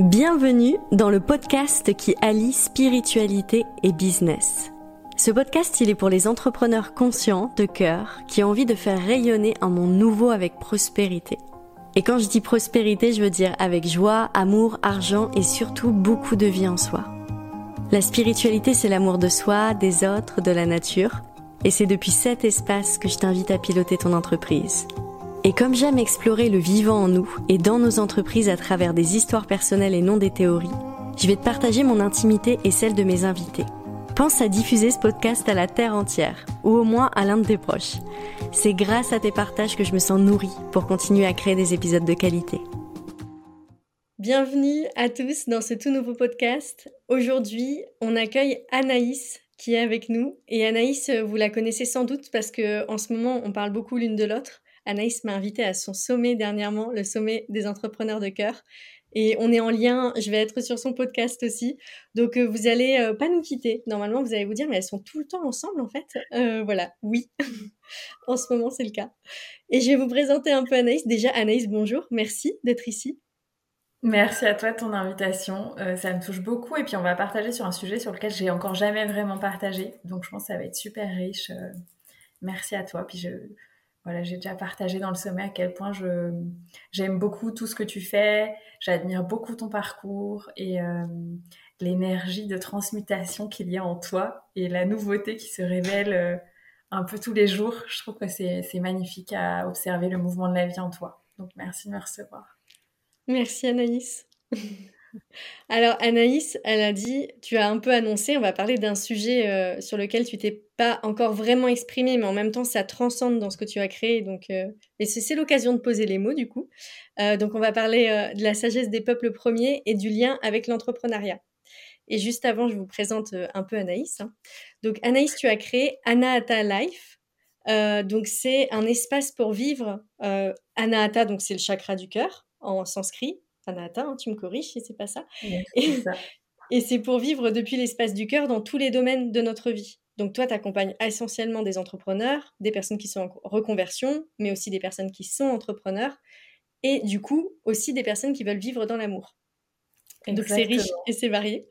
Bienvenue dans le podcast qui allie spiritualité et business. Ce podcast, il est pour les entrepreneurs conscients, de cœur, qui ont envie de faire rayonner un monde nouveau avec prospérité. Et quand je dis prospérité, je veux dire avec joie, amour, argent et surtout beaucoup de vie en soi. La spiritualité, c'est l'amour de soi, des autres, de la nature. Et c'est depuis cet espace que je t'invite à piloter ton entreprise. Et comme j'aime explorer le vivant en nous et dans nos entreprises à travers des histoires personnelles et non des théories, je vais te partager mon intimité et celle de mes invités. Pense à diffuser ce podcast à la terre entière, ou au moins à l'un de tes proches. C'est grâce à tes partages que je me sens nourrie pour continuer à créer des épisodes de qualité. Bienvenue à tous dans ce tout nouveau podcast. Aujourd'hui, on accueille Anaïs qui est avec nous. Et Anaïs, vous la connaissez sans doute parce que en ce moment, on parle beaucoup l'une de l'autre. Anaïs m'a invité à son sommet dernièrement, le sommet des entrepreneurs de cœur. Et on est en lien, je vais être sur son podcast aussi. Donc euh, vous allez euh, pas nous quitter. Normalement, vous allez vous dire, mais elles sont tout le temps ensemble en fait. Euh, voilà, oui. en ce moment, c'est le cas. Et je vais vous présenter un peu Anaïs. Déjà, Anaïs, bonjour. Merci d'être ici. Merci à toi de ton invitation. ça me touche beaucoup. Et puis, on va partager sur un sujet sur lequel j'ai encore jamais vraiment partagé. Donc, je pense que ça va être super riche. merci à toi. Puis, je, voilà, j'ai déjà partagé dans le sommet à quel point je j'aime beaucoup tout ce que tu fais, j'admire beaucoup ton parcours et euh, l'énergie de transmutation qu'il y a en toi et la nouveauté qui se révèle euh, un peu tous les jours. Je trouve que c'est magnifique à observer le mouvement de la vie en toi. Donc merci de me recevoir. Merci Anaïs. Alors Anaïs, elle a dit, tu as un peu annoncé, on va parler d'un sujet euh, sur lequel tu t'es pas encore vraiment exprimé, mais en même temps ça transcende dans ce que tu as créé. Donc, euh, et c'est l'occasion de poser les mots du coup. Euh, donc on va parler de la sagesse des peuples premiers et du lien avec l'entrepreneuriat. Et juste avant, je vous présente un peu Anaïs. Hein. Donc Anaïs, tu as créé Anahata Life. donc c'est un espace pour vivre. Anahata, donc c'est le chakra du cœur en sanskrit. Anahata, hein, tu me corriges si c'est pas ça. et, c'est pour vivre depuis l'espace du cœur dans tous les domaines de notre vie. Donc toi, tu accompagnes essentiellement des entrepreneurs, des personnes qui sont en reconversion, mais aussi des personnes qui sont entrepreneurs, et du coup aussi des personnes qui veulent vivre dans l'amour. Donc c'est riche et c'est varié.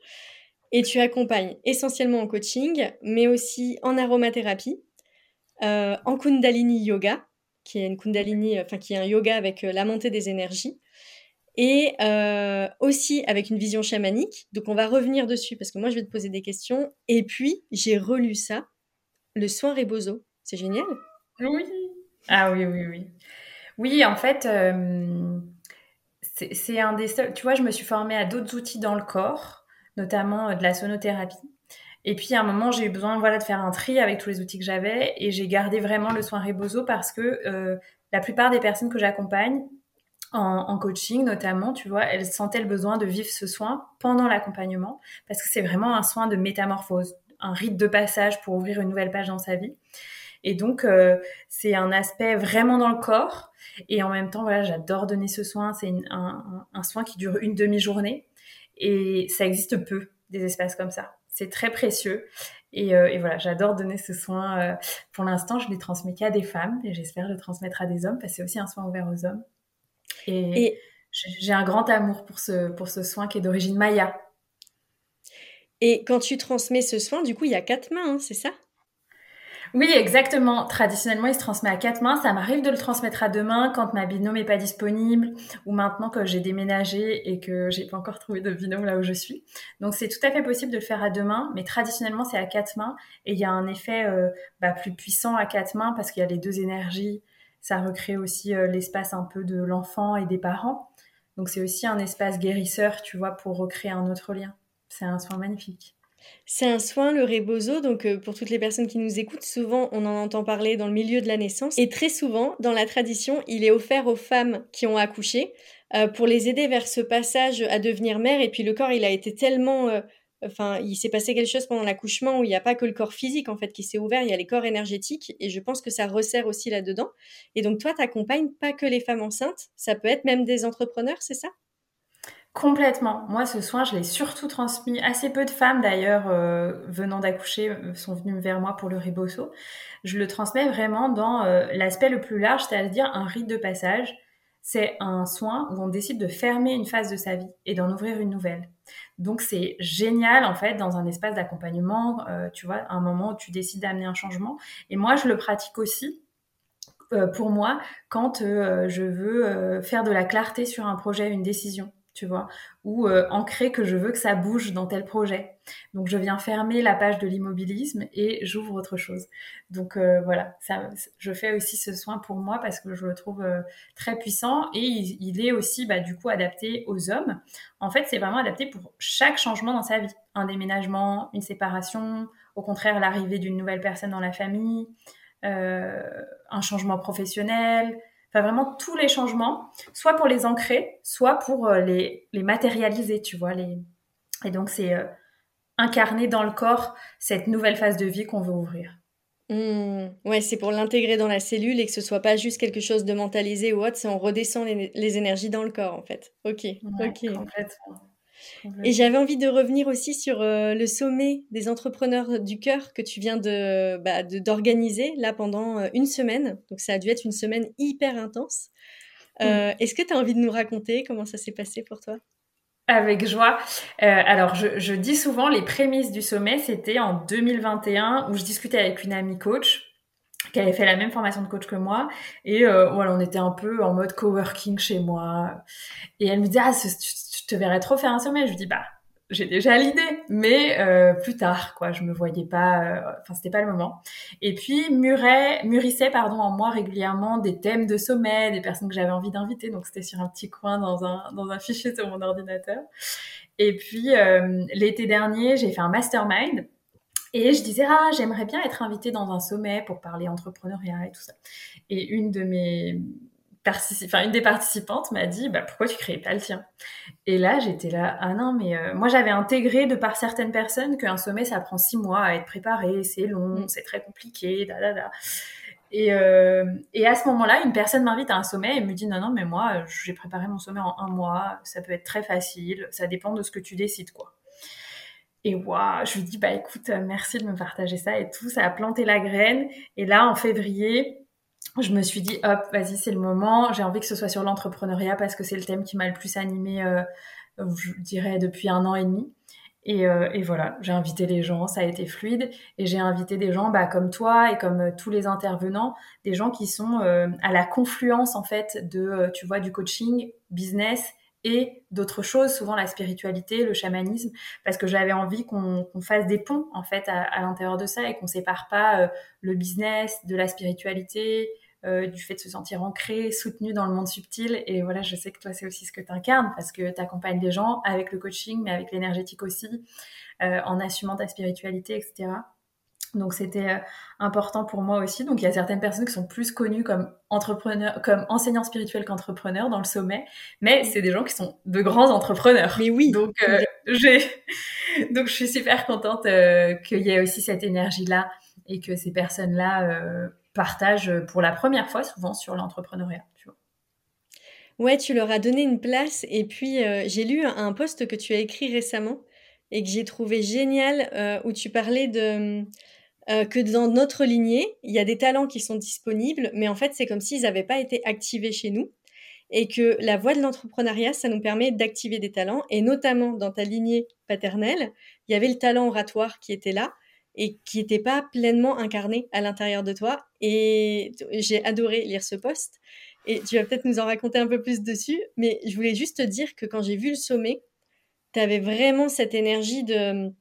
Et tu accompagnes essentiellement en coaching, mais aussi en aromathérapie, euh, en Kundalini Yoga, qui est une Kundalini, enfin qui est un yoga avec euh, la montée des énergies, et euh, aussi avec une vision chamanique. Donc on va revenir dessus parce que moi je vais te poser des questions. Et puis j'ai relu ça, le soin Rebozo. C'est génial. Oui. Ah oui, oui, oui. Oui, en fait, euh, c'est un des seuls. Tu vois, je me suis formée à d'autres outils dans le corps, notamment euh, de la sonothérapie. Et puis à un moment, j'ai eu besoin voilà, de faire un tri avec tous les outils que j'avais et j'ai gardé vraiment le soin Rebozo parce que la plupart des personnes que j'accompagne en, coaching notamment, tu vois, elle sentait le besoin de vivre ce soin pendant l'accompagnement parce que c'est vraiment un soin de métamorphose, un rite de passage pour ouvrir une nouvelle page dans sa vie. Et donc, euh, c'est un aspect vraiment dans le corps. Et en même temps, voilà, j'adore donner ce soin. C'est un, soin qui dure une demi-journée. Et ça existe peu, des espaces comme ça. C'est très précieux. Et, euh, voilà, j'adore donner ce soin. Euh, pour l'instant, je ne les transmets qu'à des femmes. Et j'espère le transmettre à des hommes parce que c'est aussi un soin ouvert aux hommes. Et, j'ai un grand amour pour ce, pour ce soin qui est d'origine maya. Et quand tu transmets ce soin, du coup, il y a quatre mains, hein, c'est ça? Oui, exactement. Traditionnellement, il se transmet à quatre mains. Ça m'arrive de le transmettre à deux mains quand ma binôme n'est pas disponible ou maintenant que j'ai déménagé et que j'ai pas encore trouvé de binôme là où je suis. Donc, c'est tout à fait possible de le faire à deux mains, mais traditionnellement, c'est à quatre mains et il y a un effet euh, bah, plus puissant à quatre mains parce qu'il y a les deux énergies ça recrée aussi euh, l'espace un peu de l'enfant et des parents. Donc c'est aussi un espace guérisseur, tu vois, pour recréer un autre lien. C'est un soin magnifique. C'est un soin, le rebozo. Donc, euh, pour toutes les personnes qui nous écoutent, souvent on en entend parler dans le milieu de la naissance. Et très souvent, dans la tradition, il est offert aux femmes qui ont accouché euh, pour les aider vers ce passage à devenir mère. Et puis, le corps, il a été tellement enfin, il s'est passé quelque chose pendant l'accouchement où il n'y a pas que le corps physique en fait qui s'est ouvert, il y a les corps énergétiques et je pense que ça resserre aussi là-dedans. Et donc toi, tu n'accompagnes pas que les femmes enceintes, ça peut être même des entrepreneurs, c'est ça? Complètement. Moi, ce soin, je l'ai surtout transmis. Assez peu de femmes, d'ailleurs, euh, venant d'accoucher, euh, sont venues vers moi pour le ribosso. Je le transmets vraiment dans euh, l'aspect le plus large, c'est-à-dire un rite de passage. c'est un soin où on décide de fermer une phase de sa vie et d'en ouvrir une nouvelle. Donc c'est génial en fait dans un espace d'accompagnement, euh, tu vois, un moment où tu décides d'amener un changement. Et moi je le pratique aussi euh, pour moi quand euh, je veux faire de la clarté sur un projet, une décision tu vois, ou euh, ancrer que je veux que ça bouge dans tel projet. Donc je viens fermer la page de l'immobilisme et j'ouvre autre chose. Donc euh, voilà, ça, je fais aussi ce soin pour moi parce que je le trouve euh, très puissant et il, est aussi bah, du coup adapté aux hommes. En fait, c'est vraiment adapté pour chaque changement dans sa vie. Un déménagement, une séparation, au contraire l'arrivée d'une nouvelle personne dans la famille, un changement professionnel, Enfin, vraiment tous les changements, soit pour les ancrer, soit pour euh, les, les matérialiser, tu vois. Les... Et donc, c'est euh, incarner dans le corps cette nouvelle phase de vie qu'on veut ouvrir. Mmh. Ouais, c'est pour l'intégrer dans la cellule et que ce soit pas juste quelque chose de mentalisé ou autre, c'est on redescend les, les, énergies dans le corps, en fait. Ok, ok. Complètement. Et j'avais envie de revenir aussi sur euh, le sommet des entrepreneurs du cœur que tu viens de bah, d'organiser là pendant euh, une semaine. Donc ça a dû être une semaine hyper intense. Euh, est-ce que tu as envie de nous raconter comment ça s'est passé pour toi? Avec joie. alors, je, je, dis souvent, les prémices du sommet, c'était en 2021 où je discutais avec une amie coach qui avait fait la même formation de coach que moi. Et voilà, on était un peu en mode coworking chez moi. Et elle me disait, ah, je te verrais trop faire un sommet. Je lui dis, bah, j'ai déjà l'idée, mais euh, plus tard, quoi. Je me voyais pas, euh, enfin, c'était pas le moment. Et puis, murait, mûrissait, pardon, en moi régulièrement des thèmes de sommet, des personnes que j'avais envie d'inviter. Donc, c'était sur un petit coin dans un, dans un fichier sur mon ordinateur. Et puis, euh, l'été dernier, j'ai fait un mastermind. Et je disais, ah, j'aimerais bien être invitée dans un sommet pour parler entrepreneuriat et tout ça. Et une de mes, enfin une des participantes m'a dit bah pourquoi tu crées pas le tien? Et là j'étais là ah non mais euh, moi j'avais intégré de par certaines personnes qu'un sommet ça prend six mois à être préparé c'est long mm. c'est très compliqué da da da et, euh, et à ce moment-là une personne m'invite à un sommet et me dit non non mais moi j'ai préparé mon sommet en un mois ça peut être très facile ça dépend de ce que tu décides quoi et waouh, je lui dis bah écoute, merci de me partager ça et tout, ça a planté la graine. Et là, en février, je me suis dit, hop, vas-y, c'est le moment. J'ai envie que ce soit sur l'entrepreneuriat parce que c'est le thème qui m'a le plus animé, euh, je dirais, depuis un an et demi. Et, euh, et voilà, j'ai invité les gens, ça a été fluide. Et j'ai invité des gens bah, comme toi et comme euh, tous les intervenants, des gens qui sont euh, à la confluence, en fait, de, euh, tu vois, du coaching, business et d'autres choses, souvent la spiritualité, le chamanisme, parce que j'avais envie qu'on fasse des ponts, en fait, à, à l'intérieur de ça et qu'on sépare pas le business de la spiritualité, euh, du fait de se sentir ancré, soutenu dans le monde subtil. Et voilà, je sais que toi, c'est aussi ce que tu incarnes parce que tu accompagnes les gens avec le coaching, mais avec l'énergétique aussi, euh, en assumant ta spiritualité, etc. Donc c'était euh, important pour moi aussi. Donc il y a certaines personnes qui sont plus connues comme entrepreneurs, comme enseignants spirituels qu'entrepreneurs dans le sommet, mais c'est des gens qui sont de grands entrepreneurs. Mais oui. Donc j'ai, donc je suis super contente qu'il y ait aussi cette énergie là et que ces personnes là partagent pour la première fois souvent sur l'entrepreneuriat. Ouais, tu leur as donné une place. Et puis, euh, j'ai lu un post que tu as écrit récemment et que j'ai trouvé génial euh, où tu parlais de euh, que dans notre lignée, il y a des talents qui sont disponibles, mais en fait, c'est comme s'ils n'avaient pas été activés chez nous. Et que la voie de l'entrepreneuriat, ça nous permet d'activer des talents. Et notamment dans ta lignée paternelle, il y avait le talent oratoire qui était là et qui n'était pas pleinement incarné à l'intérieur de toi. Et j'ai adoré lire ce post. Et tu vas peut-être nous en raconter un peu plus dessus, mais je voulais juste te dire que quand j'ai vu le sommet, tu avais vraiment cette énergie de...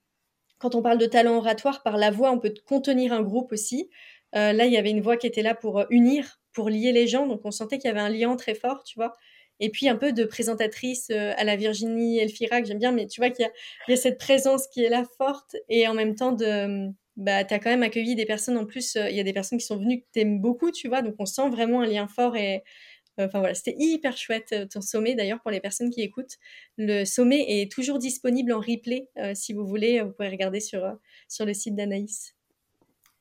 Quand on parle de talent oratoire, par la voix, on peut contenir un groupe aussi. Euh, là, il y avait une voix qui était là pour euh, unir, pour lier les gens. Donc, on sentait qu'il y avait un lien très fort, tu vois et puis un peu de présentatrice euh, à la Virginie Elfira que j'aime bien, mais tu vois qu'il y, a cette présence qui est là forte. Et en même temps de bah as quand même accueilli des personnes en plus euh, il y a des personnes qui sont venues que t'aimes beaucoup tu vois. Donc on sent vraiment un lien fort et enfin voilà c'était hyper chouette euh, ton sommet d'ailleurs pour les personnes qui écoutent. Le sommet est toujours disponible en replay si vous voulez vous pouvez regarder sur sur le site d'Anaïs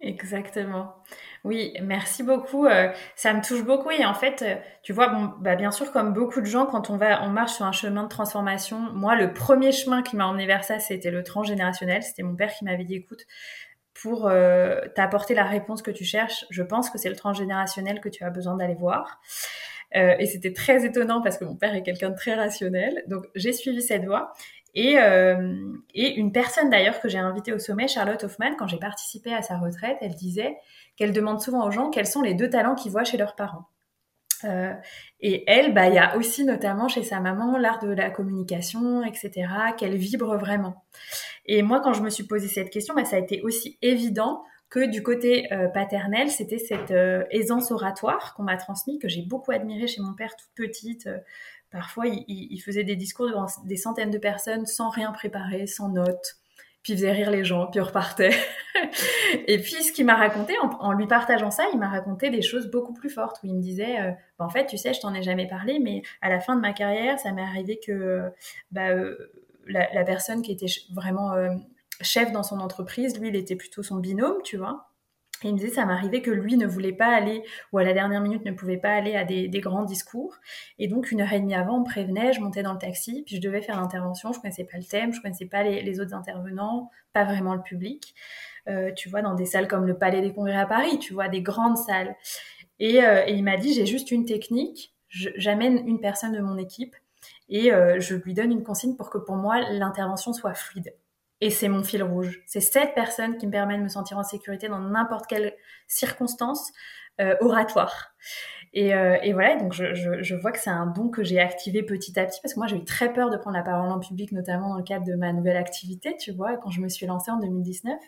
Exactement. Oui, merci beaucoup. Euh, ça me touche beaucoup et en fait, euh, tu vois, bon, bah bien sûr, comme beaucoup de gens, quand on va, on marche sur un chemin de transformation. Moi, le premier chemin qui m'a emmené vers ça, c'était le transgénérationnel. C'était mon père qui m'avait dit, écoute, pour euh, t'apporter la réponse que tu cherches, je pense que c'est le transgénérationnel que tu as besoin d'aller voir. et c'était très étonnant parce que mon père est quelqu'un de très rationnel. Donc j'ai suivi cette voie. Et, et une personne d'ailleurs que j'ai invitée au sommet, Charlotte Hoffman, quand j'ai participé à sa retraite, elle disait qu'elle demande souvent aux gens quels sont les deux talents qu'ils voient chez leurs parents. Euh, et elle, bah, il y a aussi notamment chez sa maman l'art de la communication, etc., qu'elle vibre vraiment. Et moi, quand je me suis posé cette question, bah, ça a été aussi évident que du côté euh, paternel, c'était cette euh, aisance oratoire qu'on m'a transmise, que j'ai beaucoup admiré chez mon père toute petite. Parfois, il, faisait des discours devant des centaines de personnes sans rien préparer, sans notes puis il faisait rire les gens, puis repartait. et puis ce qu'il m'a raconté, en, lui partageant ça, il m'a raconté des choses beaucoup plus fortes, où il me disait, euh, bah, en fait, tu sais, je t'en ai jamais parlé, mais à la fin de ma carrière, ça m'est arrivé que bah, euh, la, personne qui était vraiment euh, chef dans son entreprise, lui, il était plutôt son binôme, tu vois. Et il me disait, ça m'arrivait que lui ne voulait pas aller, ou à la dernière minute ne pouvait pas aller à des, grands discours. Et donc, une heure et demie avant, on me prévenait, je montais dans le taxi, puis je devais faire l'intervention. Je connaissais pas le thème, je connaissais pas les, autres intervenants, pas vraiment le public. Euh, tu vois, dans des salles comme le Palais des Congrès à Paris, tu vois, des grandes salles. Et, euh, il m'a dit, j'ai juste une technique, j'amène une personne de mon équipe et euh, je lui donne une consigne pour que pour moi, l'intervention soit fluide. Et c'est mon fil rouge. C'est cette personne qui me permet de me sentir en sécurité dans n'importe quelle circonstance euh, oratoire. Et, euh, et, voilà, donc je vois que c'est un don que j'ai activé petit à petit parce que moi j'ai eu très peur de prendre la parole en public, notamment dans le cadre de ma nouvelle activité, tu vois, quand je me suis lancée en 2019.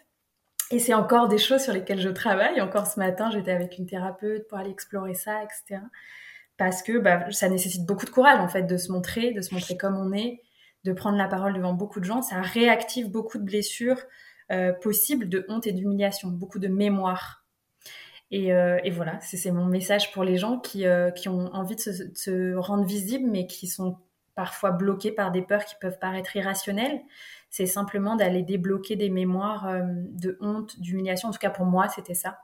Et c'est encore des choses sur lesquelles je travaille. Encore ce matin, j'étais avec une thérapeute pour aller explorer ça, etc. Parce que bah, ça nécessite beaucoup de courage en fait de se montrer, de se montrer comme on est, de prendre la parole devant beaucoup de gens, ça réactive beaucoup de blessures euh, possibles de honte et d'humiliation, beaucoup de mémoire. Et, euh, voilà, c'est mon message pour les gens qui, euh, qui ont envie de se, rendre visibles, mais qui sont parfois bloqués par des peurs qui peuvent paraître irrationnelles. C'est simplement d'aller débloquer des mémoires de honte, d'humiliation. En tout cas, pour moi, c'était ça.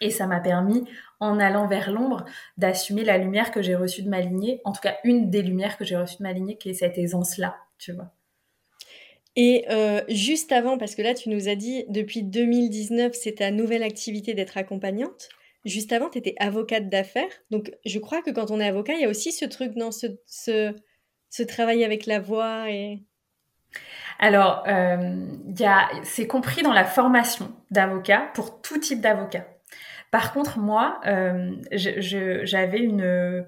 Et ça m'a permis, en allant vers l'ombre, d'assumer la lumière que j'ai reçue de ma lignée, en tout cas une des lumières que j'ai reçues de ma lignée, qui est cette aisance-là, tu vois. Et euh, juste avant, parce que là, tu nous as dit, depuis 2019, c'est ta nouvelle activité d'être accompagnante. Juste avant, tu étais avocate d'affaires. Donc, je crois que quand on est avocat, il y a aussi ce truc dans ce, ce, ce travail avec la voix et... Alors, euh, c'est compris dans la formation d'avocat pour tout type d'avocat. Par contre, moi, euh, j'avais une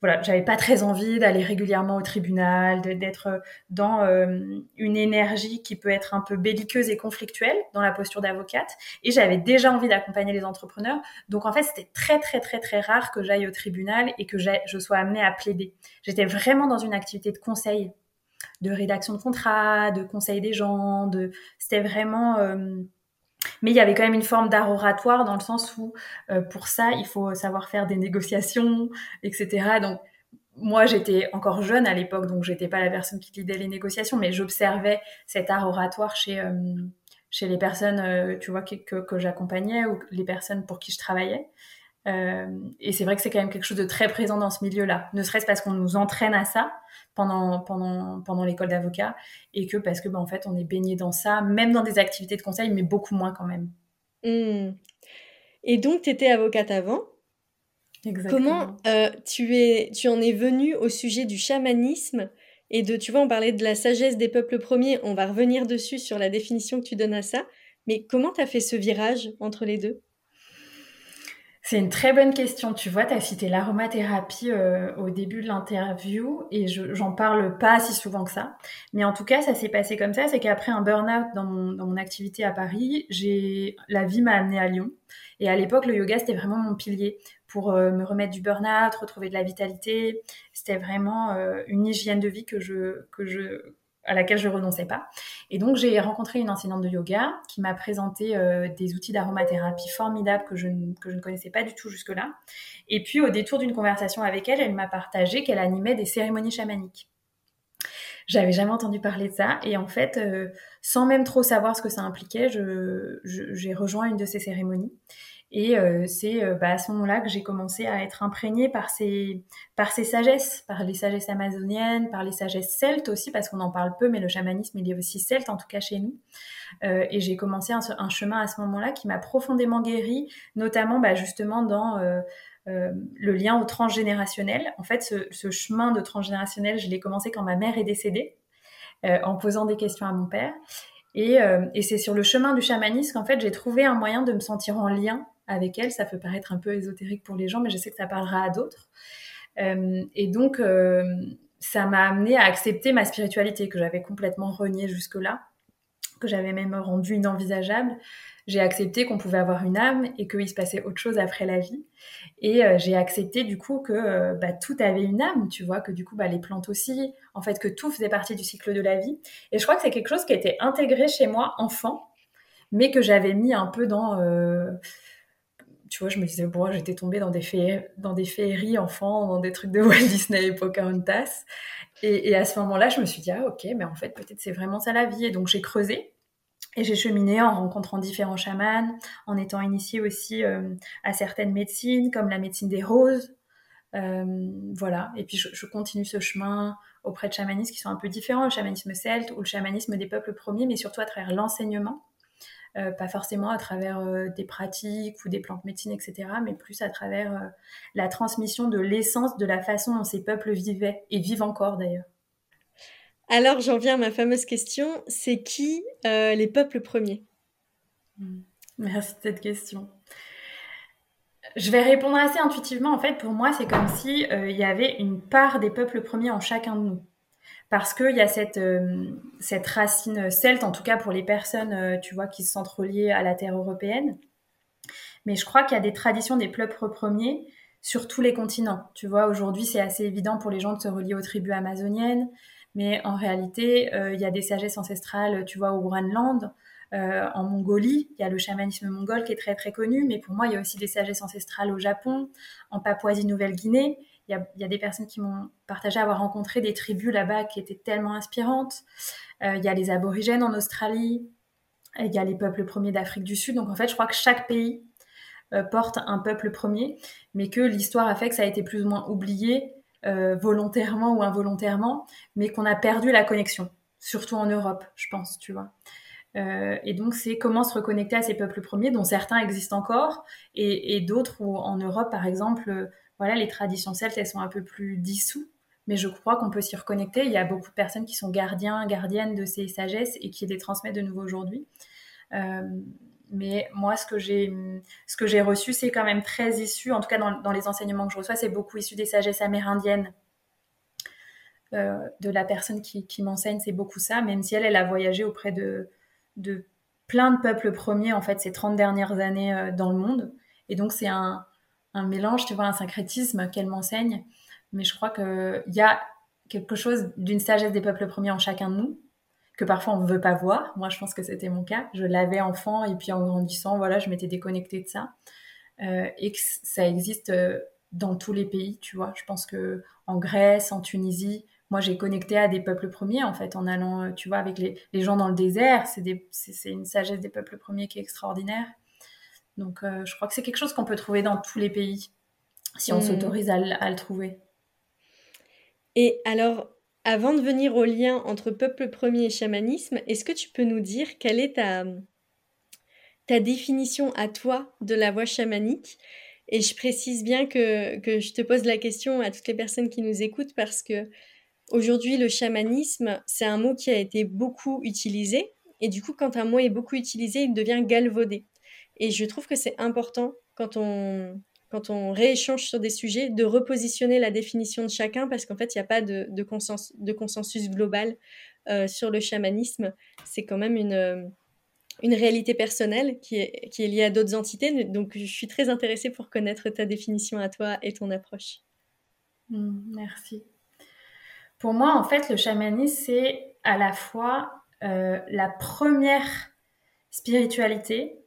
voilà, j'avais pas très envie d'aller régulièrement au tribunal, d'être dans euh, une énergie qui peut être un peu belliqueuse et conflictuelle dans la posture d'avocate. Et j'avais déjà envie d'accompagner les entrepreneurs. Donc en fait, c'était très très très très rare que j'aille au tribunal et que je sois amenée à plaider. J'étais vraiment dans une activité de conseil, de rédaction de contrats, de conseil des gens. De, c'était vraiment euh, mais il y avait quand même une forme d'art oratoire dans le sens où, euh, pour ça, il faut savoir faire des négociations, etc. Donc, moi, j'étais encore jeune à l'époque, donc j'étais pas la personne qui lidait les négociations, mais j'observais cet art oratoire chez, euh, chez les personnes, euh, tu vois, que, que, j'accompagnais ou les personnes pour qui je travaillais. Et c'est vrai que c'est quand même quelque chose de très présent dans ce milieu-là, ne serait-ce parce qu'on nous entraîne à ça, pendant, pendant, pendant l'école d'avocat et que parce que, ben, en fait, on est baigné dans ça, même dans des activités de conseil, mais beaucoup moins quand même. Mmh. Et donc, tu étais avocate avant. Exactement. Comment euh, tu, es, tu en es venue au sujet du chamanisme et de, tu vois, on parlait de la sagesse des peuples premiers, on va revenir dessus sur la définition que tu donnes à ça, mais comment tu as fait ce virage entre les deux? C'est une très bonne question. Tu vois, tu as cité l'aromathérapie euh, au début de l'interview et j'en parle pas si souvent que ça. Mais en tout cas, ça s'est passé comme ça. C'est qu'après un burn-out dans mon, activité à Paris, j'ai la vie m'a amené à Lyon. Et à l'époque, le yoga, c'était vraiment mon pilier pour euh, me remettre du burn-out, retrouver de la vitalité. C'était vraiment euh, une hygiène de vie que je, que je, à laquelle je renonçais pas. Et donc j'ai rencontré une enseignante de yoga qui m'a présenté euh, des outils d'aromathérapie formidables que je, que je ne connaissais pas du tout jusque-là. Et puis au détour d'une conversation avec elle, elle m'a partagé qu'elle animait des cérémonies chamaniques. J'avais jamais entendu parler de ça et en fait, euh, sans même trop savoir ce que ça impliquait, j'ai rejoint une de ces cérémonies. Et euh, c'est euh, bah, à ce moment-là que j'ai commencé à être imprégnée par ces, par ces sagesses, par les sagesses amazoniennes, par les sagesses celtes aussi, parce qu'on en parle peu, mais le chamanisme, il est aussi celte, en tout cas chez nous. Euh, et j'ai commencé un, chemin à ce moment-là qui m'a profondément guérie, notamment bah, justement dans le lien au transgénérationnel. En fait, ce, ce chemin de transgénérationnel, je l'ai commencé quand ma mère est décédée, en posant des questions à mon père. Et, et c'est sur le chemin du chamanisme qu'en fait j'ai trouvé un moyen de me sentir en lien avec elle. Ça peut paraître un peu ésotérique pour les gens, mais je sais que ça parlera à d'autres. Euh, et donc, euh, ça m'a amené à accepter ma spiritualité que j'avais complètement reniée jusque-là, que j'avais même rendue inenvisageable. J'ai accepté qu'on pouvait avoir une âme et qu'il se passait autre chose après la vie. Et euh, j'ai accepté du coup que bah, tout avait une âme, tu vois, que du coup bah, les plantes aussi, en fait que tout faisait partie du cycle de la vie. Et je crois que c'est quelque chose qui a été intégré chez moi enfant, mais que j'avais mis un peu dans tu vois, je me disais, bon, j'étais tombée dans des, dans des féeries enfants, dans des trucs de Walt Disney et Pocahontas. Et, et à ce moment-là, je me suis dit, ah, ok, mais en fait, peut-être c'est vraiment ça la vie. Et donc, j'ai creusé. Et j'ai cheminé en rencontrant différents chamans, en étant initiée aussi euh, à certaines médecines, comme la médecine des roses. Euh, voilà. Et puis, je, je, continue ce chemin auprès de chamanistes qui sont un peu différents, le chamanisme celte ou le chamanisme des peuples premiers, mais surtout à travers l'enseignement. Euh, pas forcément à travers euh, des pratiques ou des plantes médecines, etc., mais plus à travers euh, la transmission de l'essence de la façon dont ces peuples vivaient et vivent encore d'ailleurs. Alors j'en viens à ma fameuse question, c'est qui les peuples premiers? Hmm. Merci de cette question. Je vais répondre assez intuitivement. En fait, pour moi, c'est comme si il y avait une part des peuples premiers en chacun de nous parce qu'il y a cette, euh, cette racine celte, en tout cas pour les personnes, euh, tu vois, qui se sentent reliées à la terre européenne. Mais je crois qu'il y a des traditions des peuples premiers sur tous les continents. Tu vois, aujourd'hui, c'est assez évident pour les gens de se relier aux tribus amazoniennes, mais en réalité, euh, il y a des sagesses ancestrales, tu vois, au Groenland, en Mongolie, il y a le chamanisme mongol qui est très très connu, mais pour moi, il y a aussi des sagesses ancestrales au Japon, en Papouasie-Nouvelle-Guinée. Il y, a, des personnes qui m'ont partagé avoir rencontré des tribus là-bas qui étaient tellement inspirantes. Euh, il y a les aborigènes en Australie. Il y a les peuples premiers d'Afrique du Sud. Donc en fait, je crois que chaque pays euh, porte un peuple premier, mais que l'histoire a fait que ça a été plus ou moins oublié, euh, volontairement ou involontairement, mais qu'on a perdu la connexion, surtout en Europe, je pense, tu vois. et donc, c'est comment se reconnecter à ces peuples premiers, dont certains existent encore, et, et d'autres où en Europe, par exemple, voilà, les traditions celtes, elles sont un peu plus dissous, mais je crois qu'on peut s'y reconnecter. Il y a beaucoup de personnes qui sont gardiens, gardiennes de ces sagesses et qui les transmettent de nouveau aujourd'hui. Euh, mais moi, ce que j'ai, ce reçu, c'est quand même très issu, en tout cas dans, les enseignements que je reçois, c'est beaucoup issu des sagesses amérindiennes. Euh, de la personne qui, m'enseigne, c'est beaucoup ça, même si elle, elle a voyagé auprès de, de plein de peuples premiers, en fait, ces 30 dernières années euh, dans le monde. Et donc, c'est un, un mélange, tu vois, un syncrétisme qu'elle m'enseigne. Mais je crois qu'il y a quelque chose d'une sagesse des peuples premiers en chacun de nous, que parfois on ne veut pas voir. Moi, je pense que c'était mon cas. Je l'avais enfant et puis en grandissant, voilà, je m'étais déconnectée de ça. Euh, et que ça existe euh, dans tous les pays, tu vois. Je pense que en Grèce, en Tunisie, moi j'ai connecté à des peuples premiers en fait en allant, euh, tu vois, avec les, les gens dans le désert. C'est une sagesse des peuples premiers qui est extraordinaire. Donc euh, je crois que c'est quelque chose qu'on peut trouver dans tous les pays, si on mm. s'autorise à, le trouver. Et alors, avant de venir au lien entre peuple premier et chamanisme, est-ce que tu peux nous dire quelle est ta, ta définition à toi de la voix chamanique? Et je précise bien que, que je te pose la question à toutes les personnes qui nous écoutent parce que aujourd'hui, le chamanisme, c'est un mot qui a été beaucoup utilisé. Et du coup, quand un mot est beaucoup utilisé, il devient galvaudé. Et je trouve que c'est important quand on, quand on rééchange sur des sujets, de repositionner la définition de chacun parce qu'en fait, il n'y a pas de, consensus, global euh, sur le chamanisme. C'est quand même une, euh, une réalité personnelle qui est, qui est liée à d'autres entités. Donc, je suis très intéressée pour connaître ta définition à toi et ton approche. Mmh, merci. Pour moi, en fait, le chamanisme, c'est à la fois euh, la première spiritualité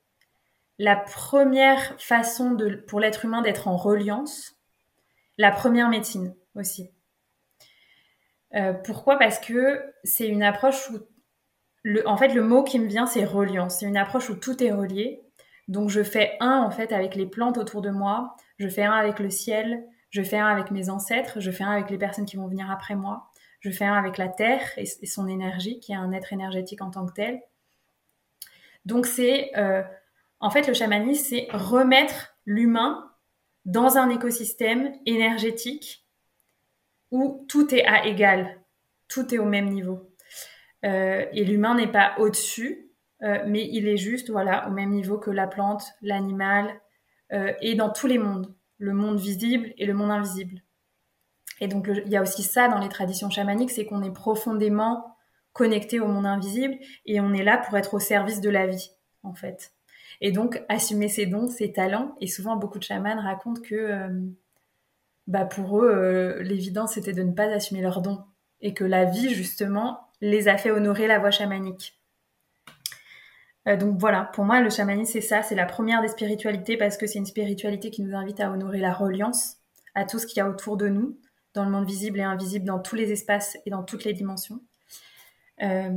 la première façon pour l'être humain d'être en reliance, la première médecine aussi. Euh, pourquoi? Parce que c'est une approche où, en fait, le mot qui me vient, c'est reliance. C'est une approche où tout est relié. Donc, je fais un, en fait, avec les plantes autour de moi, je fais un avec le ciel, je fais un avec mes ancêtres, je fais un avec les personnes qui vont venir après moi, je fais un avec la terre et, son énergie, qui est un être énergétique en tant que tel. Donc, c'est. Euh, en fait, le chamanisme, c'est remettre l'humain dans un écosystème énergétique où tout est à égal, tout est au même niveau. Euh, et l'humain n'est pas au-dessus, euh, mais il est juste voilà, au même niveau que la plante, l'animal, euh, et dans tous les mondes, le monde visible et le monde invisible. Et donc il y a aussi ça dans les traditions chamaniques, c'est qu'on est profondément connecté au monde invisible et on est là pour être au service de la vie, en fait. Et donc assumer ses dons, ses talents. Et souvent beaucoup de chamans racontent que bah pour eux, l'évidence c'était de ne pas assumer leurs dons et que la vie justement les a fait honorer la voie chamanique. Euh, donc voilà, pour moi, le chamanisme, c'est ça, c'est la première des spiritualités parce que c'est une spiritualité qui nous invite à honorer la reliance à tout ce qu'il y a autour de nous, dans le monde visible et invisible, dans tous les espaces et dans toutes les dimensions. Euh,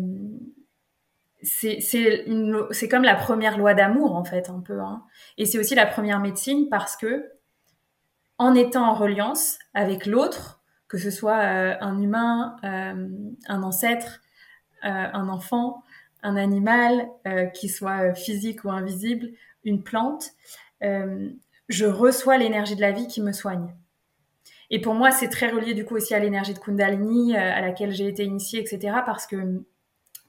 c'est comme la première loi d'amour, en fait, un peu. Hein. Et c'est aussi la première médecine parce que, en étant en reliance avec l'autre, que ce soit euh, un humain, un ancêtre, un enfant, un animal, euh, qui soit physique ou invisible, une plante, euh, je reçois l'énergie de la vie qui me soigne. Et pour moi, c'est très relié du coup aussi à l'énergie de Kundalini, euh, à laquelle j'ai été initiée, etc. Parce que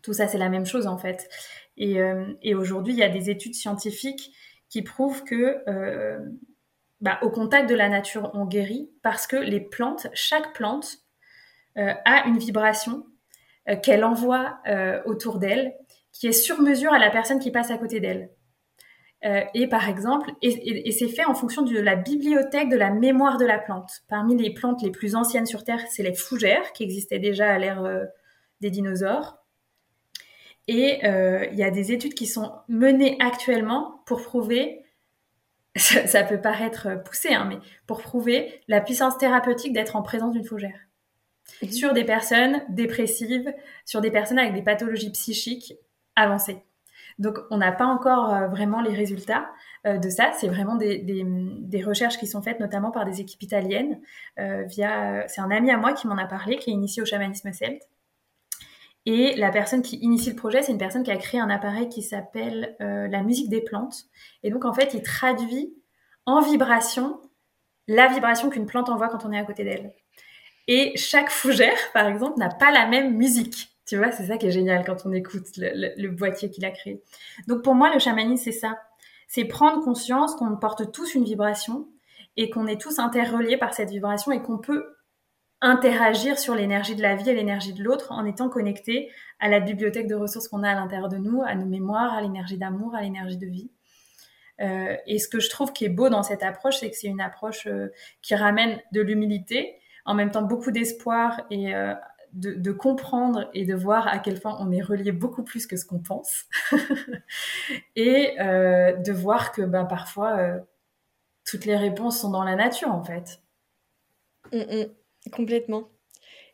tout ça, c'est la même chose en fait. Et, et aujourd'hui, il y a des études scientifiques qui prouvent que bah, au contact de la nature, on guérit parce que les plantes, chaque plante a une vibration qu'elle envoie autour d'elle qui est sur mesure à la personne qui passe à côté d'elle. Euh, et par exemple, et, c'est fait en fonction de la bibliothèque de la mémoire de la plante. Parmi les plantes les plus anciennes sur Terre, c'est les fougères qui existaient déjà à l'ère euh, des dinosaures. Et euh, il y a des études qui sont menées actuellement pour prouver, ça, peut paraître poussé, hein, mais pour prouver la puissance thérapeutique d'être en présence d'une fougère. Mhm. Sur des personnes dépressives, sur des personnes avec des pathologies psychiques avancé. Donc, on n'a pas encore euh, vraiment les résultats euh, de ça. C'est vraiment des, recherches qui sont faites notamment par des équipes italiennes. Euh, via, c'est un ami à moi qui m'en a parlé, qui est initié au chamanisme celte. Et la personne qui initie le projet, c'est une personne qui a créé un appareil qui s'appelle la musique des plantes. Et donc, en fait, il traduit en vibration la vibration qu'une plante envoie quand on est à côté d'elle. Et chaque fougère, par exemple, n'a pas la même musique. Tu vois, c'est ça qui est génial quand on écoute le, boîtier qu'il a créé. Donc pour moi, le chamanisme, c'est ça. C'est prendre conscience qu'on porte tous une vibration et qu'on est tous interreliés par cette vibration et qu'on peut interagir sur l'énergie de la vie et l'énergie de l'autre en étant connecté à la bibliothèque de ressources qu'on a à l'intérieur de nous, à nos mémoires, à l'énergie d'amour, à l'énergie de vie. Euh, et ce que je trouve qui est beau dans cette approche, c'est que c'est une approche euh, qui ramène de l'humilité, en même temps beaucoup d'espoir et euh, de, comprendre et de voir à quel point on est relié beaucoup plus que ce qu'on pense. et de voir que ben, parfois, toutes les réponses sont dans la nature, en fait. Complètement.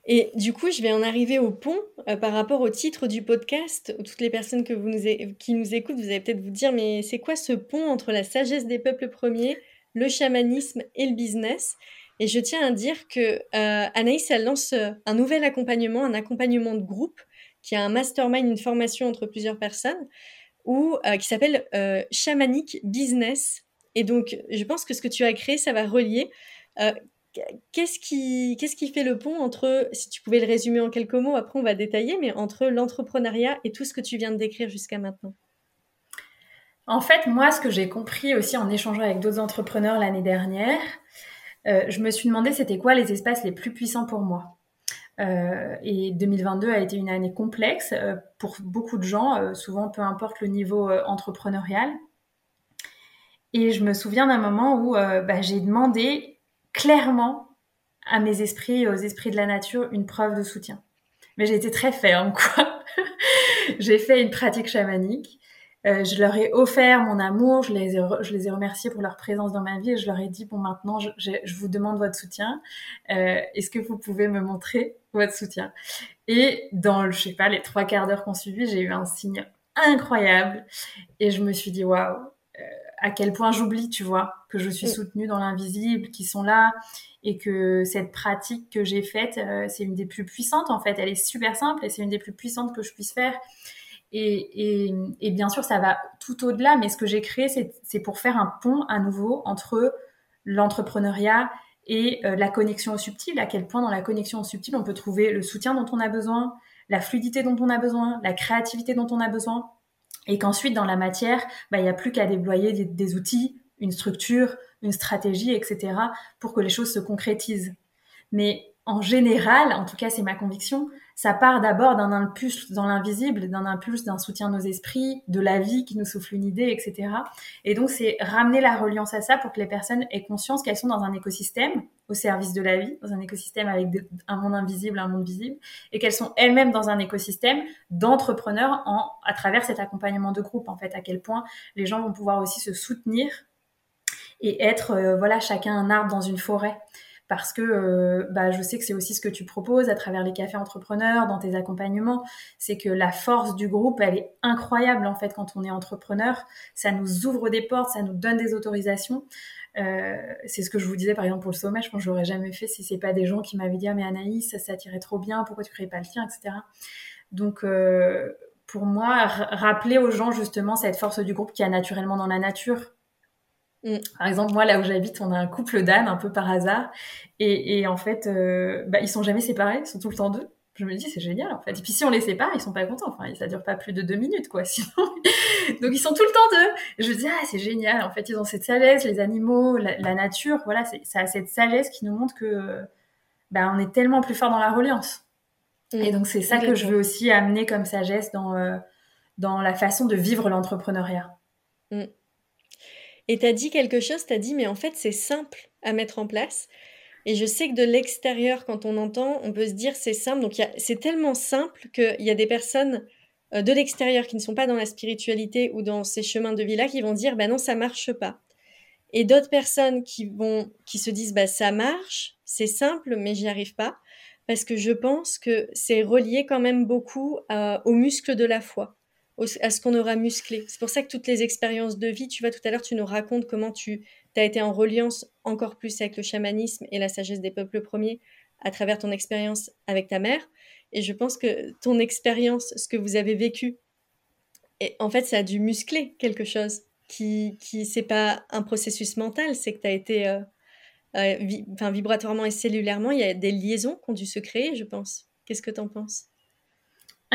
Et du coup, je vais en arriver au pont euh, par rapport au titre du podcast. Toutes les personnes que vous nous qui nous écoutent, vous allez peut-être vous dire, mais c'est quoi ce pont entre la sagesse des peuples premiers, le chamanisme et le business? Et je tiens à dire que euh, Anaïs, elle lance euh, un nouvel accompagnement, un accompagnement de groupe, qui a un mastermind, une formation entre plusieurs personnes, qui s'appelle Shamanic Business. Et donc, je pense que ce que tu as créé, ça va relier. Qu'est-ce qui, qu'est-ce qui fait le pont entre, si tu pouvais le résumer en quelques mots, après on va détailler, mais entre l'entrepreneuriat et tout ce que tu viens de décrire jusqu'à maintenant? En fait, moi, ce que j'ai compris aussi en échangeant avec d'autres entrepreneurs l'année dernière, euh, je me suis demandé c'était quoi les espaces les plus puissants pour moi. Euh, et 2022 a été une année complexe euh, pour beaucoup de gens, souvent peu importe le niveau entrepreneurial. Et je me souviens d'un moment où bah, j'ai demandé clairement à mes esprits et aux esprits de la nature une preuve de soutien. Mais j'ai été très ferme, quoi. j'ai fait une pratique chamanique euh, je leur ai offert mon amour, je les ai, je les ai remerciés pour leur présence dans ma vie et je leur ai dit bon maintenant je, vous demande votre soutien. Euh, Est-ce que vous pouvez me montrer votre soutien? Et dans je sais pas les trois quarts d'heure qu'on suivi, j'ai eu un signe incroyable et je me suis dit waouh à quel point j'oublie tu vois que je suis mm. soutenue dans l'invisible, qui sont là et que cette pratique que j'ai faite euh, c'est une des plus puissantes en fait. Elle est super simple et c'est une des plus puissantes que je puisse faire. Et, bien sûr, ça va tout au-delà, mais ce que j'ai créé, c'est pour faire un pont à nouveau entre l'entrepreneuriat et la connexion au subtil, à quel point dans la connexion au subtil, on peut trouver le soutien dont on a besoin, la fluidité dont on a besoin, la créativité dont on a besoin, et qu'ensuite, dans la matière, bah, il n'y a plus qu'à déployer des, outils, une structure, une stratégie, etc., pour que les choses se concrétisent. Mais en général, en tout cas c'est ma conviction, ça part d'abord d'un impulse dans l'invisible, d'un impulse, d'un soutien de nos esprits, de la vie qui nous souffle une idée, etc. Et donc c'est ramener la reliance à ça pour que les personnes aient conscience qu'elles sont dans un écosystème au service de la vie, dans un écosystème avec un monde invisible, un monde visible, et qu'elles sont elles-mêmes dans un écosystème d'entrepreneurs en, à travers cet accompagnement de groupe, en fait, à quel point les gens vont pouvoir aussi se soutenir et être, euh, voilà, chacun un arbre dans une forêt parce que euh, bah, je sais que c'est aussi ce que tu proposes à travers les cafés entrepreneurs, dans tes accompagnements, c'est que la force du groupe, elle est incroyable en fait quand on est entrepreneur. Ça nous ouvre des portes, ça nous donne des autorisations. Euh, c'est ce que je vous disais par exemple pour le sommet, je pense que j'aurais jamais fait si c'est pas des gens qui m'avaient dit ah, mais Anaïs, ça s'attirait trop bien, pourquoi tu crées pas le tien, etc. Donc euh, pour moi, rappeler aux gens justement cette force du groupe qui a naturellement dans la nature Mm. Par exemple, moi, là où j'habite, on a un couple d'ânes un peu par hasard. Et, et en fait, euh, bah, ils sont jamais séparés, ils sont tout le temps deux. Je me dis, c'est génial, en fait. Et puis, si on les sépare, ils sont pas contents. Enfin, ça dure pas plus de deux minutes, quoi. Sinon, donc ils sont tout le temps deux. je me dis, ah, c'est génial. En fait, ils ont cette sagesse, les animaux, la, nature. Voilà, ça a cette sagesse qui nous montre que, bah, on est tellement plus fort dans la reliance. Mm. Et donc, c'est ça que je veux aussi amener comme sagesse dans, euh, dans la façon de vivre l'entrepreneuriat. Mm. Et tu as dit quelque chose, tu as dit, mais en fait, c'est simple à mettre en place. Et je sais que de l'extérieur, quand on entend, on peut se dire c'est simple. Donc c'est tellement simple qu'il y a des personnes euh, de l'extérieur qui ne sont pas dans la spiritualité ou dans ces chemins de vie-là qui vont dire bah non, ça marche pas. Et d'autres personnes qui vont qui se disent bah ça marche, c'est simple, mais j'y arrive pas. Parce que je pense que c'est relié quand même beaucoup euh, aux muscles de la foi à ce qu'on aura musclé. C'est pour ça que toutes les expériences de vie, tu vois, tout à l'heure, tu nous racontes comment tu as été en reliance encore plus avec le chamanisme et la sagesse des peuples premiers à travers ton expérience avec ta mère. Et je pense que ton expérience, ce que vous avez vécu, et en fait, ça a dû muscler quelque chose qui, qui c'est pas un processus mental, c'est que tu as été, euh, euh, vibratoirement et cellulairement, il y a des liaisons qui ont dû se créer, je pense. Qu'est-ce que tu en penses?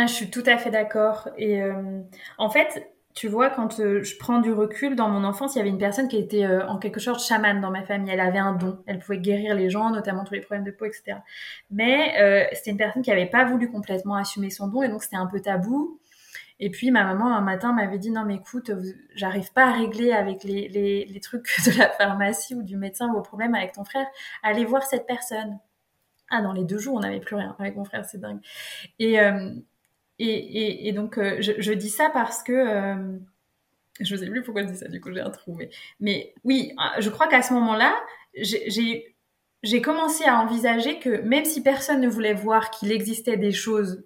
Ah, je suis tout à fait d'accord. Et euh, en fait, tu vois, quand euh, je prends du recul, dans mon enfance, il y avait une personne qui était euh, en quelque sorte chamane dans ma famille. Elle avait un don. Elle pouvait guérir les gens, notamment tous les problèmes de peau, etc. Mais c'était une personne qui n'avait pas voulu complètement assumer son don et donc c'était un peu tabou. Et puis ma maman un matin m'avait dit non mais écoute, j'arrive pas à régler avec les, les, les, trucs de la pharmacie ou du médecin vos problèmes avec ton frère. Allez voir cette personne. Ah dans les deux jours on n'avait plus rien avec mon frère, c'est dingue. Et et, donc, euh, je, dis ça parce que. Euh, je ne sais plus pourquoi je dis ça, du coup, j'ai un trou. Mais, oui, euh, je crois qu'à ce moment-là, j'ai commencé à envisager que même si personne ne voulait voir qu'il existait des choses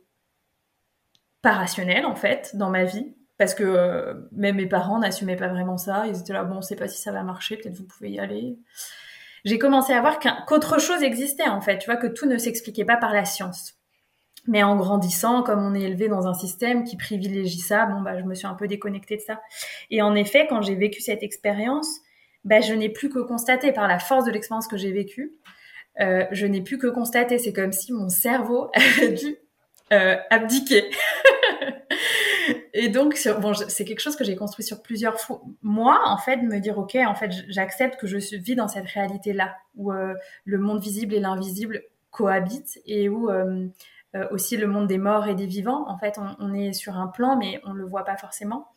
pas rationnelles, en fait, dans ma vie, parce que même mes parents n'assumaient pas vraiment ça. Ils étaient là, bon, on ne sait pas si ça va marcher, peut-être vous pouvez y aller. J'ai commencé à voir qu'autre chose existait, en fait. Tu vois, que tout ne s'expliquait pas par la science. Mais en grandissant, comme on est élevé dans un système qui privilégie ça, bon bah je me suis un peu déconnectée de ça. Et en effet, quand j'ai vécu cette expérience, bah, je n'ai plus que constaté par la force de l'expérience que j'ai vécue, euh, je n'ai plus que constater. C'est comme si mon cerveau avait dû euh, abdiquer. et donc, bon, c'est quelque chose que j'ai construit sur plusieurs fois. Moi, en fait, de me dire, ok, en fait, j'accepte que je vis dans cette réalité-là où euh, le monde visible et l'invisible cohabitent et où euh, aussi le monde des morts et des vivants. En fait, on, est sur un plan, mais on ne le voit pas forcément.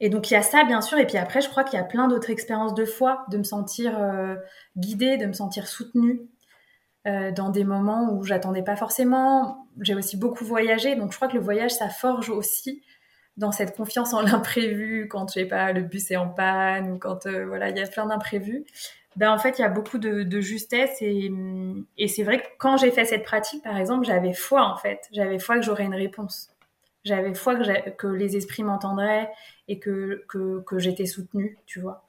Et donc il y a ça bien sûr, et puis après je crois qu'il y a plein d'autres expériences de foi, de me sentir euh, guidée, de me sentir soutenue euh, dans des moments où j'attendais pas forcément. J'ai aussi beaucoup voyagé, donc je crois que le voyage ça forge aussi dans cette confiance en l'imprévu quand je sais pas le bus est en panne ou quand voilà il y a plein d'imprévus ben en fait, il y a beaucoup de, justesse et, et c'est vrai que quand j'ai fait cette pratique, par exemple, j'avais foi en fait, j'avais foi que j'aurais une réponse, j'avais foi que, les esprits m'entendraient et que, que, que j'étais soutenue, tu vois.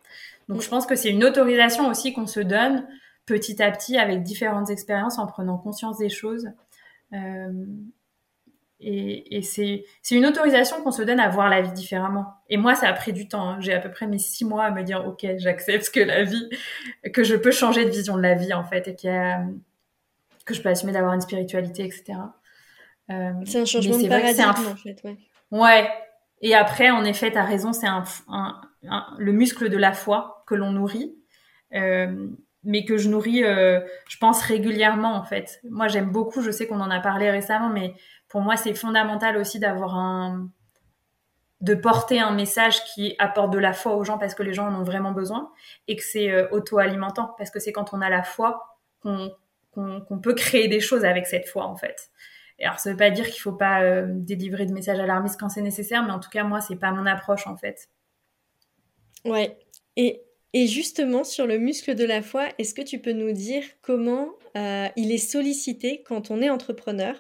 Donc je pense que c'est une autorisation aussi qu'on se donne petit à petit avec différentes expériences en prenant conscience des choses. Euh, et, c'est une autorisation qu'on se donne à voir la vie différemment. Et moi, ça a pris du temps. Hein. J'ai à peu près mis six mois à me dire, ok, j'accepte que la vie, que je peux changer de vision de la vie en fait, et que je peux assumer d'avoir une spiritualité, etc. Euh, c'est un changement de paradigme en fait, ouais. Ouais. Et après, en effet, tu as raison, c'est un, le muscle de la foi que l'on nourrit. Euh, mais que je nourris, euh, je pense régulièrement en fait. Moi, j'aime beaucoup. Je sais qu'on en a parlé récemment, mais pour moi, c'est fondamental aussi d'avoir un, de porter un message qui apporte de la foi aux gens parce que les gens en ont vraiment besoin et que c'est euh, auto-alimentant parce que c'est quand on a la foi qu'on peut créer des choses avec cette foi en fait. Et alors ça veut pas dire qu'il faut pas euh, délivrer de messages alarmistes quand c'est nécessaire, mais en tout cas moi c'est pas mon approche en fait. Ouais. Et justement, sur le muscle de la foi, est-ce que tu peux nous dire comment euh, il est sollicité quand on est entrepreneur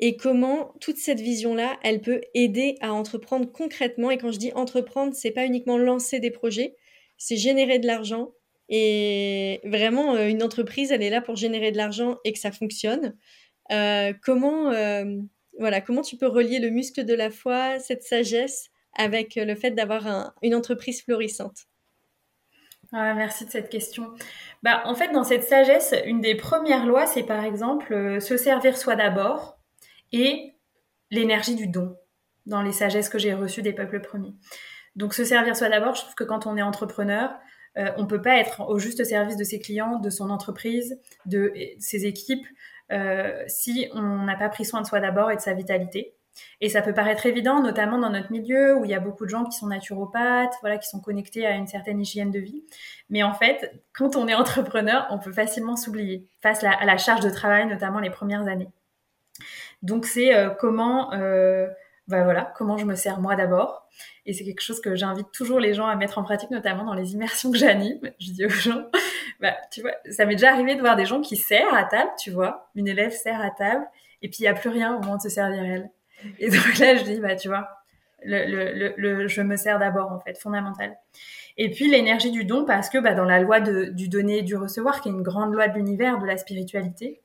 et comment toute cette vision-là, elle peut aider à entreprendre concrètement? Et quand je dis entreprendre, c'est pas uniquement lancer des projets, c'est générer de l'argent. Et vraiment, euh, une entreprise, elle est là pour générer de l'argent et que ça fonctionne. Euh, comment, voilà, comment tu peux relier le muscle de la foi, cette sagesse, avec le fait d'avoir une entreprise florissante? Ah, merci de cette question. Bah, en fait, dans cette sagesse, une des premières lois, c'est par exemple euh, se servir soi d'abord et l'énergie du don dans les sagesses que j'ai reçues des peuples premiers. Donc, se servir soi d'abord, je trouve que quand on est entrepreneur, euh, on peut pas être au juste service de ses clients, de son entreprise, de ses équipes, euh, si on n'a pas pris soin de soi d'abord et de sa vitalité. Et ça peut paraître évident, notamment dans notre milieu où il y a beaucoup de gens qui sont naturopathes, voilà, qui sont connectés à une certaine hygiène de vie. Mais en fait, quand on est entrepreneur, on peut facilement s'oublier face à la charge de travail, notamment les premières années. Donc c'est euh, comment, bah voilà, comment je me sers moi d'abord. Et c'est quelque chose que j'invite toujours les gens à mettre en pratique, notamment dans les immersions que j'anime. Je dis aux gens, bah, tu vois, ça m'est déjà arrivé de voir des gens qui serrent à table, tu vois, une élève sert à table, et puis il n'y a plus rien au moment de se servir elle. Et donc là, je dis, bah, tu vois, le, le, je me sers d'abord, en fait, fondamental. Et puis l'énergie du don, parce que bah, dans la loi de, du donner et du recevoir, qui est une grande loi de l'univers, de la spiritualité,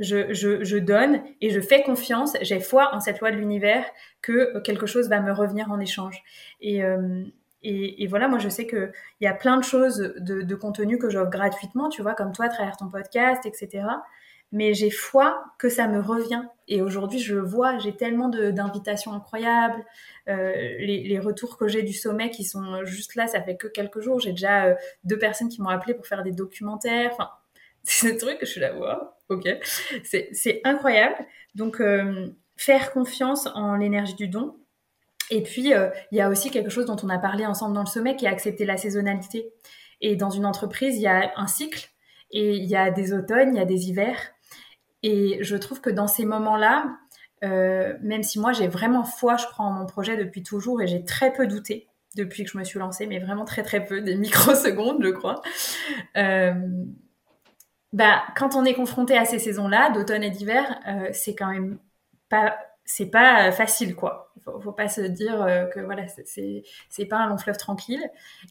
je, donne et je fais confiance, j'ai foi en cette loi de l'univers que quelque chose va me revenir en échange. Et, euh, voilà, moi je sais qu'il y a plein de choses de, contenu que j'offre gratuitement, tu vois, comme toi à travers ton podcast, etc mais j'ai foi que ça me revient. Et aujourd'hui, je vois, j'ai tellement d'invitations incroyables. Euh, les, retours que j'ai du sommet qui sont juste là, ça fait que quelques jours. J'ai déjà euh, deux personnes qui m'ont appelé pour faire des documentaires. Enfin, c'est des trucs que je suis là, wow, ok. C'est incroyable. Donc, euh, faire confiance en l'énergie du don. Et puis, euh, il y a aussi quelque chose dont on a parlé ensemble dans le sommet, qui est accepter la saisonnalité. Et dans une entreprise, il y a un cycle. Et il y a des automnes, il y a des hivers. Et je trouve que dans ces moments-là, euh, même si moi j'ai vraiment foi, je crois en mon projet depuis toujours et j'ai très peu douté depuis que je me suis lancée, mais vraiment très très peu, des microsecondes, je crois. Euh, bah, quand on est confronté à ces saisons-là, d'automne et d'hiver, euh, c'est quand même pas, c'est pas facile, quoi. Faut, faut pas se dire euh, que voilà, c'est c'est pas un long fleuve tranquille.